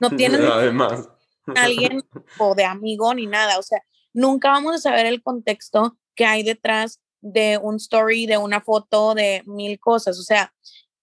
no tienen Además. alguien o de amigo ni nada, o sea, nunca vamos a saber el contexto que hay detrás de un story, de una foto, de mil cosas, o sea,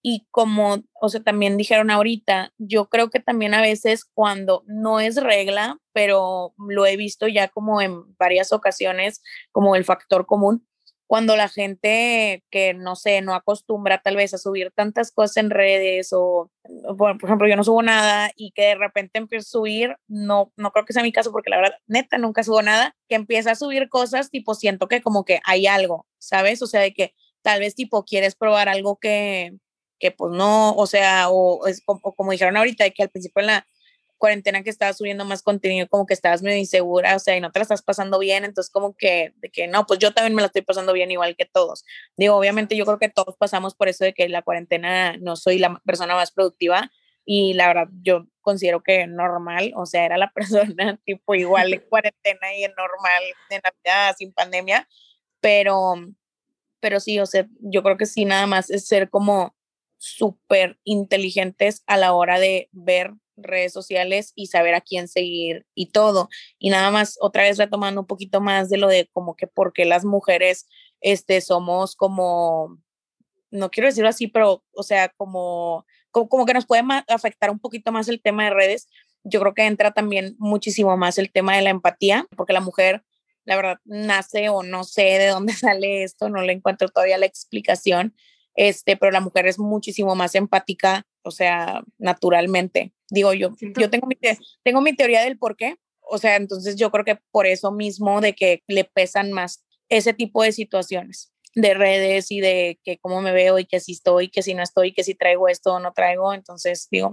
y como, o sea, también dijeron ahorita, yo creo que también a veces cuando no es regla, pero lo he visto ya como en varias ocasiones, como el factor común, cuando la gente que no sé, no acostumbra tal vez a subir tantas cosas en redes o, por, ejemplo, yo no subo nada y que de repente empiezo a subir, no, no creo que sea mi caso porque la verdad, neta, nunca subo nada, que empieza a subir cosas, tipo, siento que como que hay algo, ¿sabes? O sea, de que tal vez tipo quieres probar algo que, que pues no, o sea, o, es como, dijeron ahorita, que al principio en la cuarentena que estabas subiendo más contenido, como que estabas medio insegura, o sea, y no te la estás pasando bien, entonces como que, de que no, pues yo también me la estoy pasando bien igual que todos. Digo, obviamente yo creo que todos pasamos por eso de que la cuarentena no soy la persona más productiva y la verdad yo considero que normal, o sea, era la persona tipo igual en cuarentena y en normal, en Navidad, sin pandemia, pero, pero sí, o sea, yo creo que sí, nada más es ser como súper inteligentes a la hora de ver redes sociales y saber a quién seguir y todo. Y nada más, otra vez retomando un poquito más de lo de como que porque las mujeres este, somos como, no quiero decirlo así, pero, o sea, como, como, como que nos puede afectar un poquito más el tema de redes. Yo creo que entra también muchísimo más el tema de la empatía, porque la mujer, la verdad, nace o no sé de dónde sale esto, no le encuentro todavía la explicación, este, pero la mujer es muchísimo más empática, o sea, naturalmente. Digo yo, yo tengo mi, tengo mi teoría del por qué, o sea, entonces yo creo que por eso mismo de que le pesan más ese tipo de situaciones de redes y de que cómo me veo y que si estoy, que si no estoy, que si traigo esto o no traigo. Entonces, digo,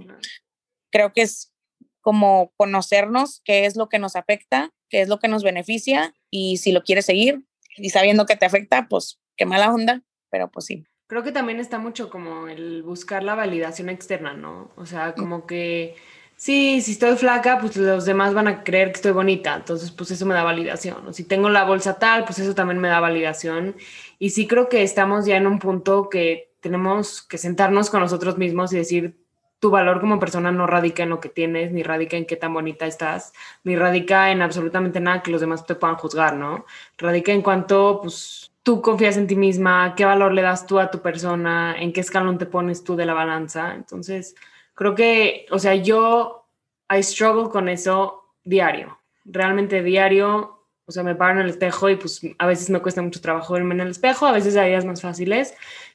creo que es como conocernos qué es lo que nos afecta, qué es lo que nos beneficia y si lo quieres seguir y sabiendo que te afecta, pues qué mala onda, pero pues sí. Creo que también está mucho como el buscar la validación externa, ¿no? O sea, como que sí, si estoy flaca, pues los demás van a creer que estoy bonita, entonces pues eso me da validación. O si tengo la bolsa tal, pues eso también me da validación. Y sí creo que estamos ya en un punto que tenemos que sentarnos con nosotros mismos y decir, tu valor como persona no radica en lo que tienes, ni radica en qué tan bonita estás, ni radica en absolutamente nada que los demás te puedan juzgar, ¿no? Radica en cuanto, pues, tú confías en ti misma, qué valor le das tú a tu persona, en qué escalón te pones tú de la balanza. Entonces, creo que, o sea, yo, I struggle con eso diario, realmente diario. O sea, me paro en el espejo y pues a veces me cuesta mucho trabajo verme en el espejo, a veces hay días más fáciles,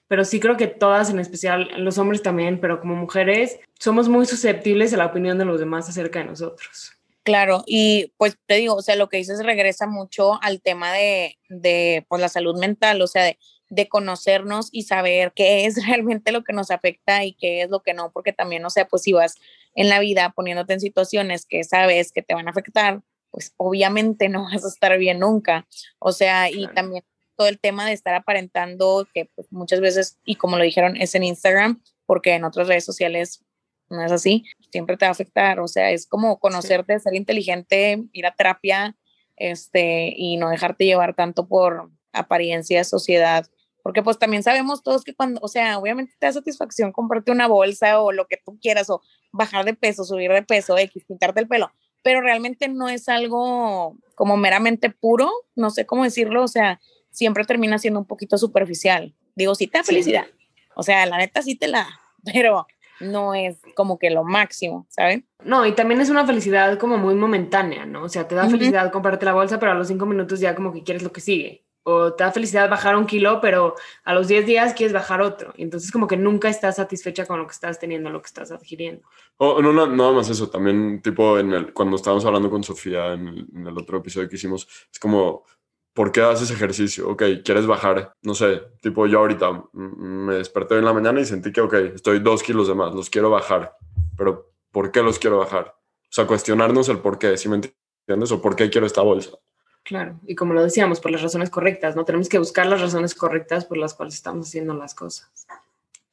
pero sí creo que todas, en especial los hombres también, pero como mujeres, somos muy susceptibles a la opinión de los demás acerca de nosotros. Claro, y pues te digo, o sea, lo que dices regresa mucho al tema de, de pues, la salud mental, o sea, de, de conocernos y saber qué es realmente lo que nos afecta y qué es lo que no, porque también, o sea, pues si vas en la vida poniéndote en situaciones que sabes que te van a afectar, pues obviamente no vas a estar bien nunca. O sea, y también todo el tema de estar aparentando, que pues, muchas veces, y como lo dijeron, es en Instagram, porque en otras redes sociales no es así, siempre te va a afectar, o sea, es como conocerte, ser inteligente, ir a terapia, este, y no dejarte llevar tanto por apariencia, sociedad, porque pues también sabemos todos que cuando, o sea, obviamente te da satisfacción comprarte una bolsa o lo que tú quieras, o bajar de peso, subir de peso, X, pintarte el pelo, pero realmente no es algo como meramente puro, no sé cómo decirlo, o sea, siempre termina siendo un poquito superficial. Digo, sí te da felicidad. O sea, la neta sí te la, pero no es como que lo máximo, ¿saben? No, y también es una felicidad como muy momentánea, ¿no? O sea, te da felicidad comprarte la bolsa, pero a los cinco minutos ya como que quieres lo que sigue. O te da felicidad bajar un kilo, pero a los diez días quieres bajar otro. Y entonces como que nunca estás satisfecha con lo que estás teniendo, lo que estás adquiriendo. Oh, no, no, nada más eso. También tipo en el, cuando estábamos hablando con Sofía en el, en el otro episodio que hicimos, es como ¿por qué haces ejercicio? Ok, quieres bajar, no sé, tipo yo ahorita me desperté en la mañana y sentí que, ok, estoy dos kilos de más, los quiero bajar, pero ¿por qué los quiero bajar? O sea, cuestionarnos el por qué, ¿sí me entiendes? O por qué quiero esta bolsa. Claro, y como lo decíamos, por las razones correctas, ¿no? Tenemos que buscar las razones correctas por las cuales estamos haciendo las cosas.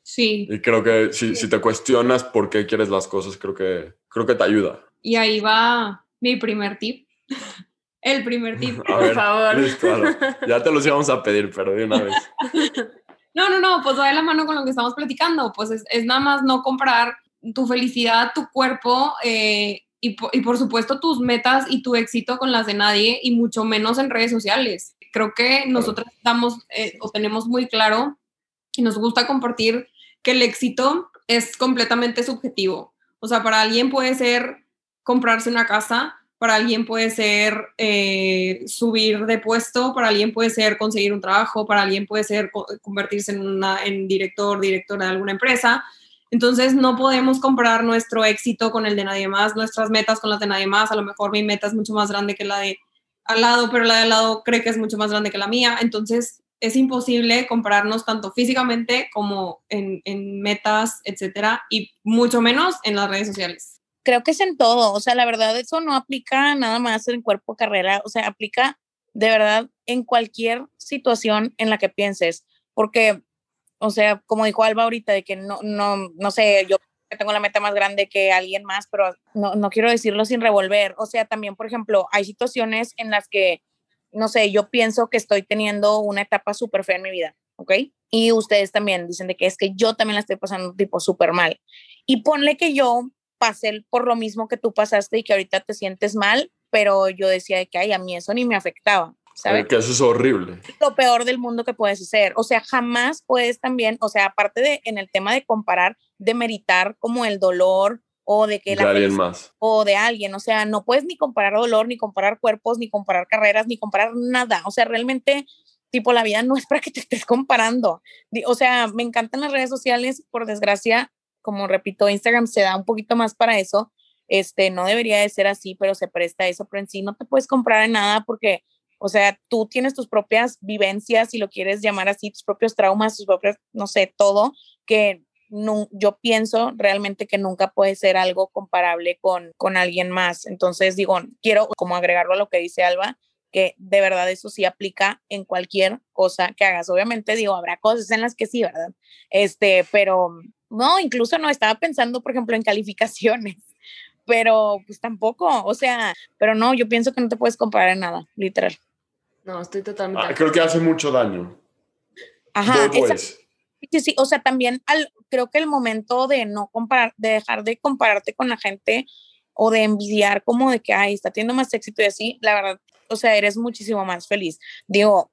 Sí. Y creo que si, si te cuestionas por qué quieres las cosas, creo que, creo que te ayuda. Y ahí va mi primer tip. El primer tip. Por favor. Ya te los íbamos a pedir, pero de una vez. No, no, no, pues va de la mano con lo que estamos platicando. Pues es, nada más no comprar tu felicidad, tu cuerpo eh, y, y, por supuesto tus metas y tu éxito con las de nadie y mucho menos en redes sociales. Creo que nosotros estamos eh, o tenemos muy claro y nos gusta compartir que el éxito es completamente subjetivo. O sea, para alguien puede ser comprarse una casa, para alguien puede ser eh, subir de puesto, para alguien puede ser conseguir un trabajo, para alguien puede ser convertirse en, una, director, directora de alguna empresa. Entonces no podemos comparar nuestro éxito con el de nadie más, nuestras metas con las de nadie más. A lo mejor mi meta es mucho más grande que la de al lado, pero la de al lado cree que es mucho más grande que la mía. Entonces es imposible compararnos tanto físicamente como en, en metas, etcétera, y mucho menos en las redes sociales creo que es en todo, o sea, la verdad eso no aplica nada más en cuerpo carrera, o sea, aplica de verdad en cualquier situación en la que pienses, porque, o sea, como dijo Alba ahorita, de que no, no, no sé, yo tengo la meta más grande que alguien más, pero no, no quiero decirlo sin revolver, o sea, también, por ejemplo, hay situaciones en las que, no sé, yo pienso que estoy teniendo una etapa súper fea en mi vida, ¿ok? Y ustedes también dicen de que es que yo también la estoy pasando tipo súper mal. Y ponle que yo pasé por lo mismo que tú pasaste y que ahorita te sientes mal, pero yo decía de que, ay, a mí eso ni me afectaba. ¿sabes? Que eso es horrible. Lo peor del mundo que puedes hacer. O sea, jamás puedes también, o sea, aparte de en el tema de comparar, de meritar como el dolor o de que de alguien más. O de alguien, o sea, no puedes ni comparar dolor, ni comparar cuerpos, ni comparar carreras, ni comparar nada. O sea, realmente, tipo, la vida no es para que te estés comparando. O sea, me encantan las redes sociales, por desgracia, como repito, Instagram se da un poquito más para eso. Este, no debería de ser así, pero se presta eso, pero en sí no te puedes comprar nada porque, o sea, tú tienes tus propias vivencias, si lo quieres llamar así, tus propios traumas, tus propios, no sé, todo, que no, yo pienso realmente que nunca puede ser algo comparable con, con alguien más. Entonces, digo, quiero como agregarlo a lo que dice Alba, que de verdad eso sí aplica en cualquier cosa que hagas. Obviamente, digo, habrá cosas en las que sí, ¿verdad? Este, pero no, incluso no estaba pensando, por ejemplo, en calificaciones, pero pues tampoco, o sea, pero no, yo pienso que no te puedes comparar en nada, literal. No, estoy totalmente. Ah, creo que hace mucho daño. Ajá, Sí, sí, o sea, también al, creo que el momento de no comparar, de dejar de compararte con la gente o de envidiar como de que, ay, está teniendo más éxito y así, la verdad, o sea, eres muchísimo más feliz. Digo,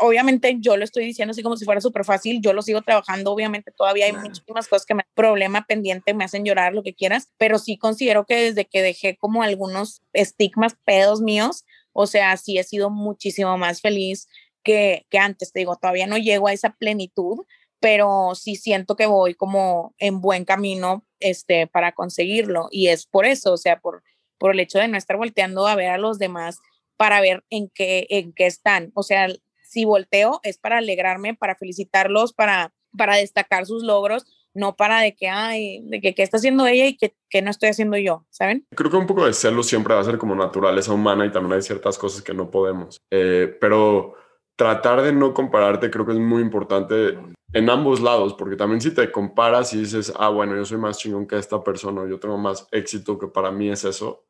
obviamente yo lo estoy diciendo así como si fuera súper fácil, yo lo sigo trabajando, obviamente todavía hay muchísimas cosas que me problema pendiente, me hacen llorar, lo que quieras, pero sí considero que desde que dejé como algunos estigmas pedos míos, o sea, sí he sido muchísimo más feliz que, que antes, te digo, todavía no llego a esa plenitud, pero sí siento que voy como en buen camino este, para conseguirlo y es por eso, o sea, por, por el hecho de no estar volteando a ver a los demás para ver en qué, en qué están. O sea, si volteo es para alegrarme, para felicitarlos, para, para destacar sus logros, no para de que, ay, de que qué está haciendo ella y que, que, no estoy haciendo yo, ¿saben? Creo que un poco de celo siempre va a ser como naturaleza humana y también hay ciertas cosas que no podemos. Eh, pero tratar de no compararte creo que es muy importante en ambos lados, porque también si te comparas y dices, ah, bueno, yo soy más chingón que esta persona, yo tengo más éxito que para mí es eso,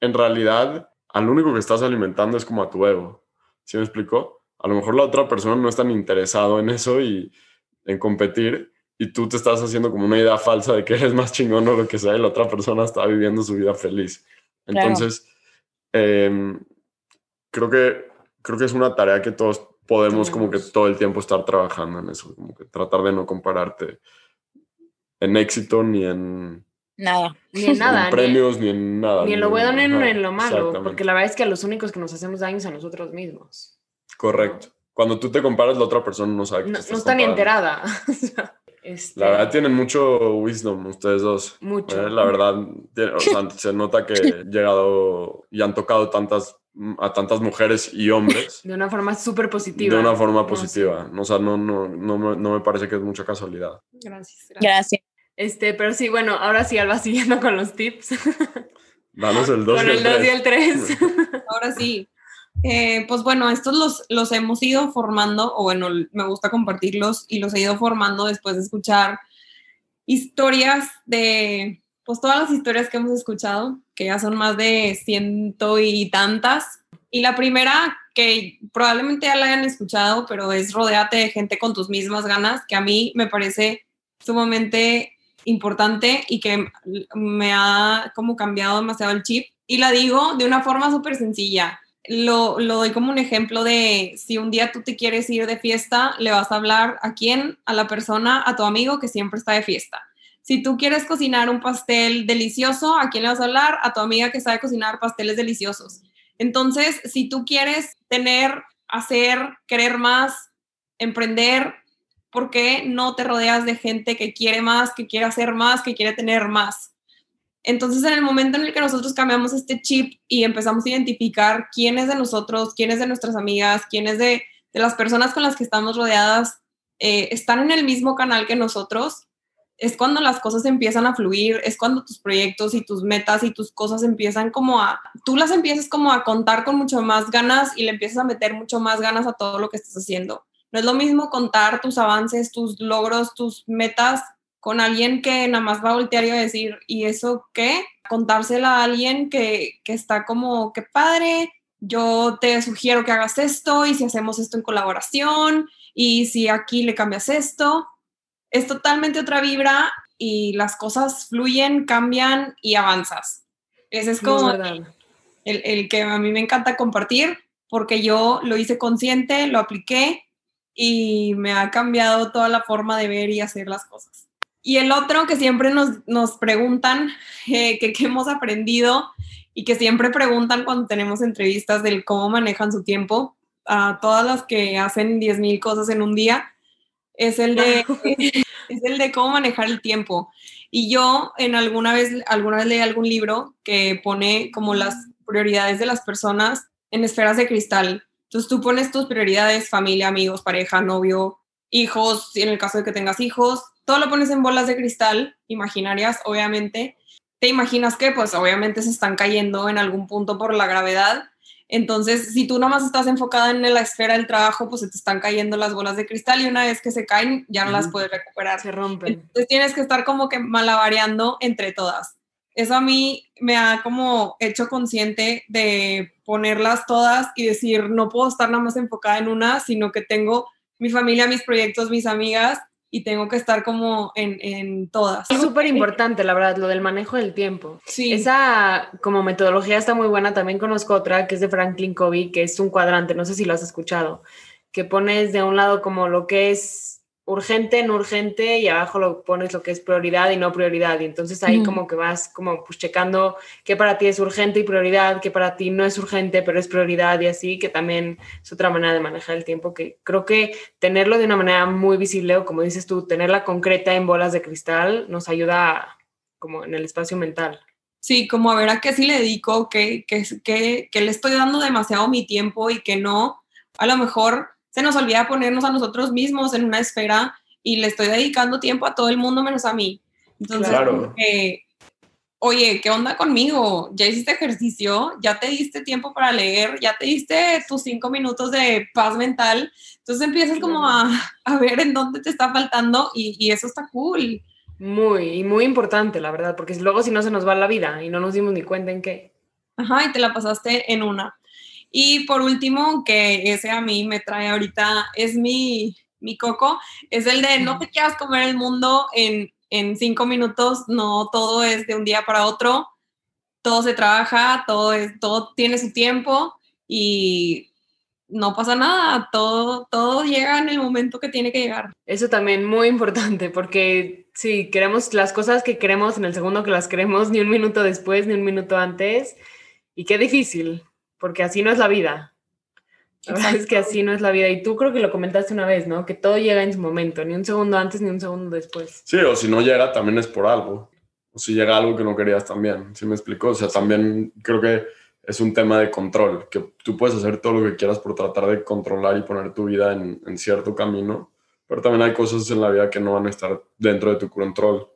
en realidad al único que estás alimentando es como a tu ego. ¿Sí me explico? A lo mejor la otra persona no es tan interesado en eso y en competir y tú te estás haciendo como una idea falsa de que eres más chingón o lo que sea y la otra persona está viviendo su vida feliz. Entonces, em, creo, que, creo que es una tarea que todos podemos como que todo el tiempo estar trabajando en eso, como que tratar de no compararte en éxito ni en Nada. Ni en nada. Ni en premios, ni, en nada. Ni en lo bueno ni en, lo malo. Porque la verdad es que los únicos que nos hacemos daño a nosotros mismos. Correcto. Cuando tú te comparas, la otra persona no sabe que No, no está ni enterada. Este la verdad tienen mucho wisdom ustedes dos. Mucho. Eh, la verdad, se nota que han llegado y han tocado tantas a tantas mujeres y hombres. De una forma súper positiva. De una forma positiva. o sea, no, no, no, no me parece que es mucha casualidad. Gracias. Gracias. Este, pero sí, bueno, ahora sí, Alba, siguiendo con los tips. Danos el 2 y el 2 y el 3. Ahora sí. Eh, pues bueno, estos los, los hemos ido formando, o bueno, me gusta compartirlos y los he ido formando después de escuchar historias de, pues todas las historias que hemos escuchado, que ya son más de ciento y tantas. Y la primera, que probablemente ya la hayan escuchado, pero es rodeate de gente con tus mismas ganas, que a mí me parece sumamente importante y que me ha como cambiado demasiado el chip. Y la digo de una forma súper sencilla. Lo, lo, doy como un ejemplo de si un día tú te quieres ir de fiesta, le vas a hablar a quién, a la persona, a tu amigo que siempre está de fiesta. Si tú quieres cocinar un pastel delicioso, ¿a quién le vas a hablar? A tu amiga que sabe cocinar pasteles deliciosos. Entonces, si tú quieres tener, hacer, querer más, emprender, ¿por qué no te rodeas de gente que quiere más, que quiere hacer más, que quiere tener más? Entonces, en el momento en el que nosotros cambiamos este chip y empezamos a identificar quién es de nosotros, quién es de nuestras amigas, quién es de, las personas con las que estamos rodeadas, eh, están en el mismo canal que nosotros, es cuando las cosas empiezan a fluir, es cuando tus proyectos y tus metas y tus cosas empiezan como a, tú las empiezas como a contar con mucho más ganas y le empiezas a meter mucho más ganas a todo lo que estás haciendo. No es lo mismo contar tus avances, tus logros, tus metas con alguien que nada más va a voltear y a decir, ¿y eso qué? Contársela a alguien que, que está como, qué padre, yo te sugiero que hagas esto y si hacemos esto en colaboración y si aquí le cambias esto. Es totalmente otra vibra y las cosas fluyen, cambian y avanzas. Ese es como el, el, que a mí me encanta compartir porque yo lo hice consciente, lo apliqué y me ha cambiado toda la forma de ver y hacer las cosas. Y el otro que siempre nos, nos preguntan, eh, que, hemos aprendido y que siempre preguntan cuando tenemos entrevistas del cómo manejan su tiempo, a todas las que hacen 10.000 cosas en un día, es el, de, es el de cómo manejar el tiempo. Y yo en alguna vez, alguna vez leí algún libro que pone como las prioridades de las personas en esferas de cristal entonces tú pones tus prioridades, familia, amigos, pareja, novio, hijos, en el caso de que tengas hijos, todo lo pones en bolas de cristal, imaginarias, obviamente. Te imaginas que pues obviamente se están cayendo en algún punto por la gravedad. Entonces, si tú nomás estás enfocada en la esfera del trabajo, pues se te están cayendo las bolas de cristal y una vez que se caen, ya no las puedes recuperar. Se rompen. Entonces tienes que estar como que malabareando entre todas eso a mí me ha como hecho consciente de ponerlas todas y decir, no puedo estar nada más enfocada en una, sino que tengo mi familia, mis proyectos, mis amigas y tengo que estar como en, en todas. Es súper importante, la verdad, lo del manejo del tiempo. Sí. Esa como metodología está muy buena. También conozco otra que es de Franklin Covey, que es un cuadrante, no sé si lo has escuchado, que pones de un lado como lo que es urgente, no urgente y abajo lo pones lo que es prioridad y no prioridad. Y entonces ahí como que vas como pues checando qué para ti es urgente y prioridad, qué para ti no es urgente pero es prioridad y así, que también es otra manera de manejar el tiempo que creo que tenerlo de una manera muy visible o como dices tú, tenerla concreta en bolas de cristal nos ayuda como en el espacio mental. Sí, como a ver a qué sí le dedico, que, que, que, que le estoy dando demasiado mi tiempo y que no, a lo mejor se nos olvida ponernos a nosotros mismos en una esfera y le estoy dedicando tiempo a todo el mundo menos a mí. Entonces, claro. oye, ¿qué onda conmigo? ¿Ya hiciste ejercicio? ¿Ya te diste tiempo para leer? ¿Ya te diste tus cinco minutos de paz mental? Entonces empiezas como a, a, ver en dónde te está faltando y, y eso está cool. Muy, muy importante, la verdad, porque luego si no se nos va la vida y no nos dimos ni cuenta en qué. Ajá, y te la pasaste en una. Y por último, que ese a mí me trae ahorita, es mi, mi coco, es el de no te quieras comer el mundo en, en cinco minutos, no todo es de un día para otro, todo se trabaja, todo, es, todo tiene su tiempo y no pasa nada, todo, todo llega en el momento que tiene que llegar. Eso también muy importante, porque si queremos las cosas que queremos en el segundo que las queremos, ni un minuto después, ni un minuto antes, y qué difícil, porque así no es la vida. La es que así no es la vida. Y tú creo que lo comentaste una vez, ¿no? Que todo llega en su momento, ni un segundo antes ni un segundo después. Sí, o si no llega también es por algo. O si llega algo que no querías también. ¿Sí me explico? O sea, también creo que es un tema de control, que tú puedes hacer todo lo que quieras por tratar de controlar y poner tu vida en, en cierto camino, pero también hay cosas en la vida que no van a estar dentro de tu control.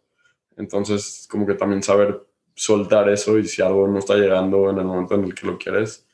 Entonces, como que también saber soltar eso y si algo no está llegando en el momento en el que lo quieres,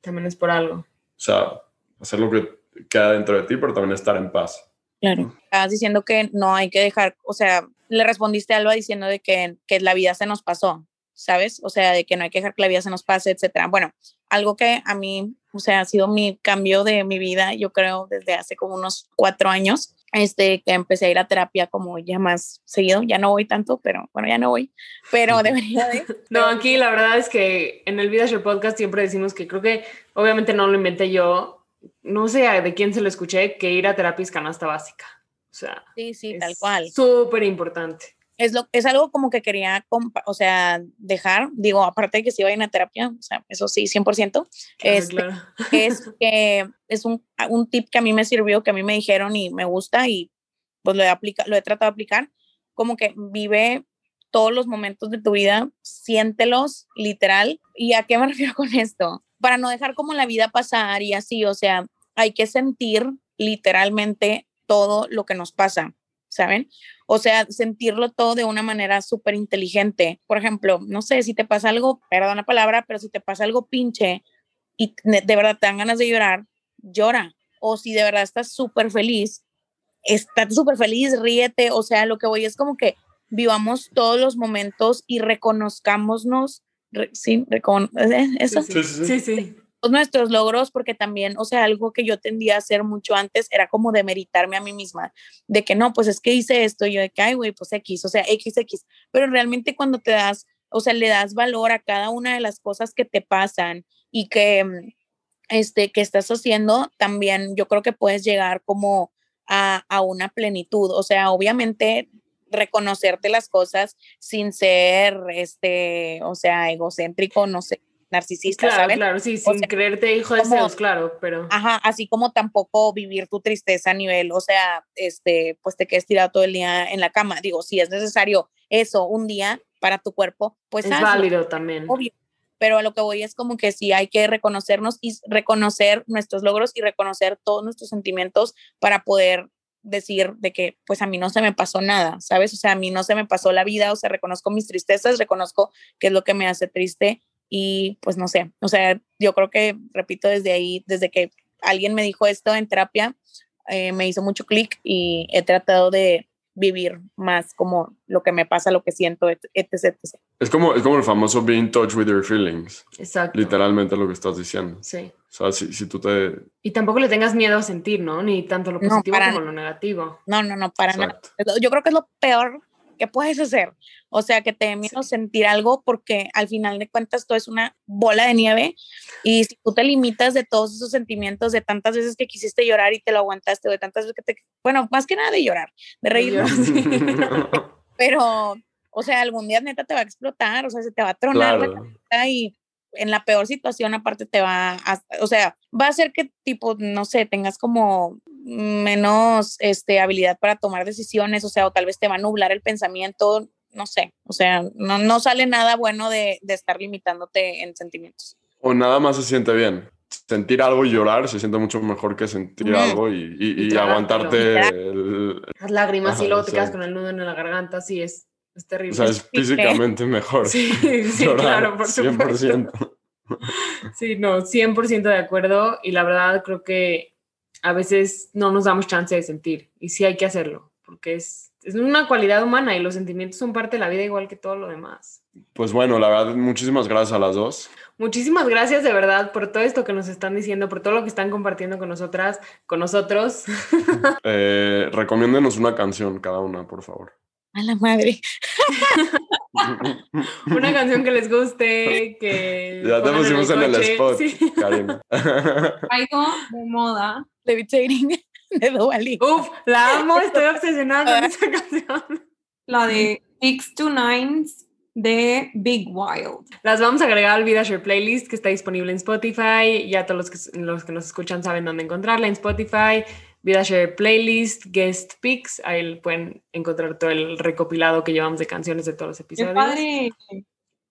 también es por algo. O sea, hacer lo que queda dentro de ti, pero también estar en paz. Claro. Estabas diciendo que no hay que dejar, o sea, le respondiste a Alba diciendo de que, que la vida se nos pasó, ¿sabes? O sea, de que no hay que dejar que la vida se nos pase, etcétera. Bueno, algo que a mí, o sea, ha sido mi cambio de mi vida, yo creo, desde hace como unos cuatro años, este, que empecé a ir a terapia como ya más seguido, ya no voy tanto, pero bueno, ya no voy, pero debería de. no, aquí la verdad es que en el Vida Podcast siempre decimos que creo que obviamente no lo inventé yo, no sé de quién se lo escuché, que ir a terapia es canasta básica. O sea, sí, sí, tal cual. Súper importante es, lo, es algo como que quería, o sea, dejar, digo, aparte de que si vayan a terapia, o sea, eso sí, 100%, es, es que es un, un, tip que a mí me sirvió, que a mí me dijeron y me gusta y pues lo he, aplica, lo he tratado de aplicar, como que vive todos los momentos de tu vida, siéntelos literal. ¿Y a qué me refiero con esto? Para no dejar como la vida pasar y así, o sea, hay que sentir literalmente todo lo que nos pasa, ¿saben? O sea, sentirlo todo de una manera súper inteligente. Por ejemplo, no sé, si te pasa algo, perdón la palabra, pero si te pasa algo pinche y de verdad te dan ganas de llorar, llora. O si de verdad estás súper feliz, estás súper feliz, ríete. O sea, lo que voy es como que vivamos todos los momentos y reconozcámonos. sí, ¿eh? eso. sí, sí. sí nuestros logros, porque también, o sea, algo que yo tendía a hacer mucho antes era como de meritarme a mí misma, de que no, pues es que hice esto, y yo de que, ay, güey, pues X, o sea, XX, pero realmente cuando te das, o sea, le das valor a cada una de las cosas que te pasan y que, mm, este, que estás haciendo, también yo creo que puedes llegar como a, a una plenitud, o sea, obviamente reconocerte las cosas sin ser, este, o sea, egocéntrico, no sé, narcisista, claro, ¿saben? Claro, sí, sin creerte hijo de Zeus, claro, pero... Ajá, así como tampoco vivir tu tristeza a nivel, o sea, este, pues te quedes tirado todo el día en la cama. Digo, si es necesario eso un día para tu cuerpo, pues es válido también. Obvio. Pero a lo que voy es como que sí hay que reconocernos y reconocer nuestros logros y reconocer todos nuestros sentimientos para poder decir de que pues a mí no se me pasó nada, ¿sabes? O sea, a mí no se me pasó la vida, o sea, reconozco mis tristezas, reconozco qué es lo que me hace triste y pues no sé, o sea, yo creo que, repito, desde ahí, desde que alguien me dijo esto en terapia, eh, me hizo mucho clic y he tratado de, vivir más como lo que me pasa, lo que siento, etc. etc. Es como, es como el famoso be in touch with your feelings. Exacto. Literalmente lo que estás diciendo. Sí. O sea, si, si tú te... Y tampoco le tengas miedo a sentir, ¿no? Ni tanto lo positivo como lo negativo. No, no, no, para nada. Yo creo que es lo peor que puedes hacer. O sea, que te dé miedo sentir algo porque al final de cuentas todo es una bola de nieve y si tú te limitas de todos esos sentimientos, de tantas veces que quisiste llorar y te lo aguantaste, de tantas veces que te... Bueno, más que nada de llorar, de reír. Pero, o sea, algún día neta te va a explotar, o sea, se te va a tronar la cabeza y en la peor situación aparte te va a, o sea, va a hacer que tipo, no sé, tengas como menos este, habilidad para tomar decisiones, o sea, o tal vez te va a nublar el pensamiento, no sé, o sea, no, no sale nada bueno de, de estar limitándote en sentimientos. O nada más se siente bien. Sentir algo y llorar se siente mucho mejor que sentir algo y, y, aguantarte las lágrimas y luego te quedas con el nudo en la garganta, sí, es, es terrible. O sea, es físicamente mejor. Sí, sí claro, por 100%. Sí, no, 100% de acuerdo y la verdad creo que a veces no nos damos chance de sentir y sí hay que hacerlo porque es, es una cualidad humana y los sentimientos son parte de la vida igual que todo lo demás. Pues bueno, la verdad, muchísimas gracias a las dos. Muchísimas gracias de verdad por todo esto que nos están diciendo, por todo lo que están compartiendo con nosotras, con nosotros. eh, recomiéndenos una canción cada una, por favor. A la madre. una canción que les guste, que... Ya te pusimos en el, spot, sí. Algo de moda. Levitating de Duali. Uf, la amo, estoy obsesionada con esa canción. La de Six to Nines de Big Wild. Las vamos a agregar al VidaShare Playlist que está disponible en Spotify. Ya todos los que, los que nos escuchan saben dónde encontrarla en Spotify. VidaShare Playlist, Guest Picks. Ahí pueden encontrar todo el recopilado que llevamos de canciones de todos los episodios. padre!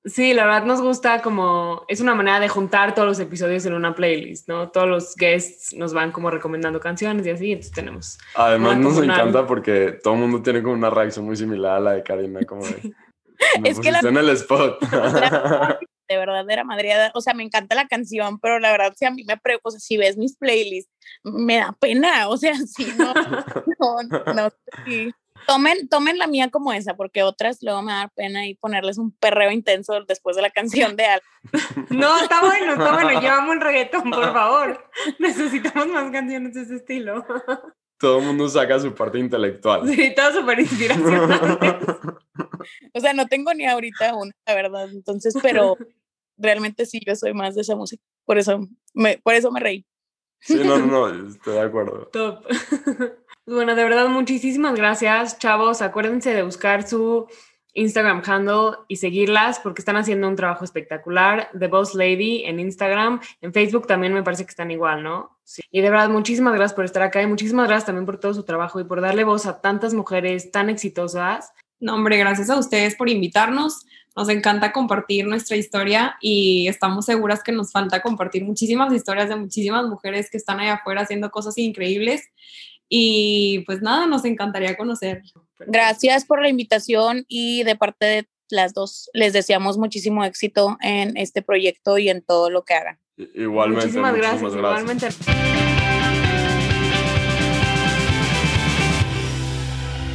Sí, la verdad nos gusta como, es una manera de juntar todos los episodios en una playlist, ¿no? Todos los guests nos van como recomendando canciones y así, entonces tenemos. Además nos encanta porque todo el mundo tiene como una reacción muy similar a la de Karina, como de, es que la... en el spot. de verdad era madriada, o sea, me encanta la canción, pero la verdad si a mí me o sea, si ves mis playlists, me da pena, o sea, sí, no, no, no, sí. Tomen, tomen la mía como esa, porque otras luego me da pena y ponerles un perreo intenso después de la canción de algo. No, está bueno, está bueno, llevamos un reggaetón, por favor. Necesitamos más canciones de ese estilo. Todo el mundo saca su parte intelectual. Sí, todo súper inspiracional. o sea, no tengo ni ahorita una, la verdad. Entonces, pero realmente sí, yo soy más de esa música. Por eso me, por eso me reí. Sí, no, no, no, estoy de acuerdo. Top. Bueno, de verdad, muchísimas gracias, chavos. Acuérdense de buscar su Instagram handle y seguirlas porque están haciendo un trabajo espectacular. The Boss Lady en Instagram, en Facebook también me parece que están igual, ¿no? Sí. Y de verdad, muchísimas gracias por estar acá y muchísimas gracias también por todo su trabajo y por darle voz a tantas mujeres tan exitosas. No, hombre, gracias a ustedes por invitarnos. Nos encanta compartir nuestra historia y estamos seguras que nos falta compartir muchísimas historias de muchísimas mujeres que están allá afuera haciendo cosas increíbles y pues nada, nos encantaría conocer. Gracias por la invitación y de parte de las dos les deseamos muchísimo éxito en este proyecto y en todo lo que hagan. Igualmente. Muchísimas, gracias, Igualmente.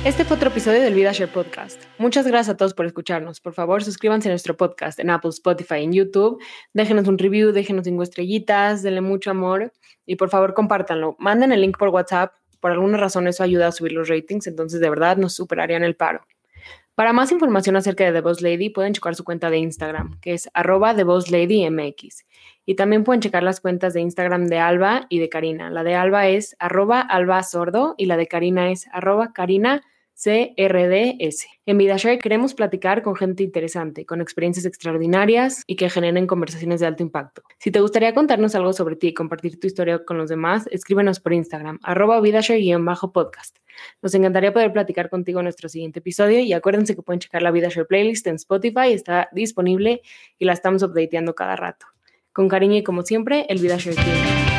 Este fue otro episodio del VidaShare Podcast. Muchas gracias a todos por escucharnos. Por favor, suscríbanse a nuestro podcast en Apple, Spotify, en YouTube. Déjenos un review, déjenos cinco estrellitas, denle mucho amor y por favor compártanlo. Manden el link por WhatsApp por alguna razón eso ayuda a subir los ratings, entonces de verdad nos superarían el paro. Para más información acerca de The Boss Lady, pueden checar su cuenta de Instagram, que es arroba The Lady MX. Y también pueden checar las cuentas de Instagram de Alba y de Karina. La de Alba es arroba Alba Sordo y la de Karina es arroba Karina CRDS. En VidaShare queremos platicar con gente interesante, con experiencias extraordinarias y que generen conversaciones de alto impacto. Si te gustaría contarnos algo sobre ti y compartir tu historia con los demás, escríbenos por Instagram, arroba VidaShare-podcast. Nos encantaría poder platicar contigo en nuestro siguiente episodio y acuérdense que pueden checar la VidaShare playlist en Spotify, está disponible y la estamos updateando cada rato. Con cariño y como siempre, el VidaShare Team.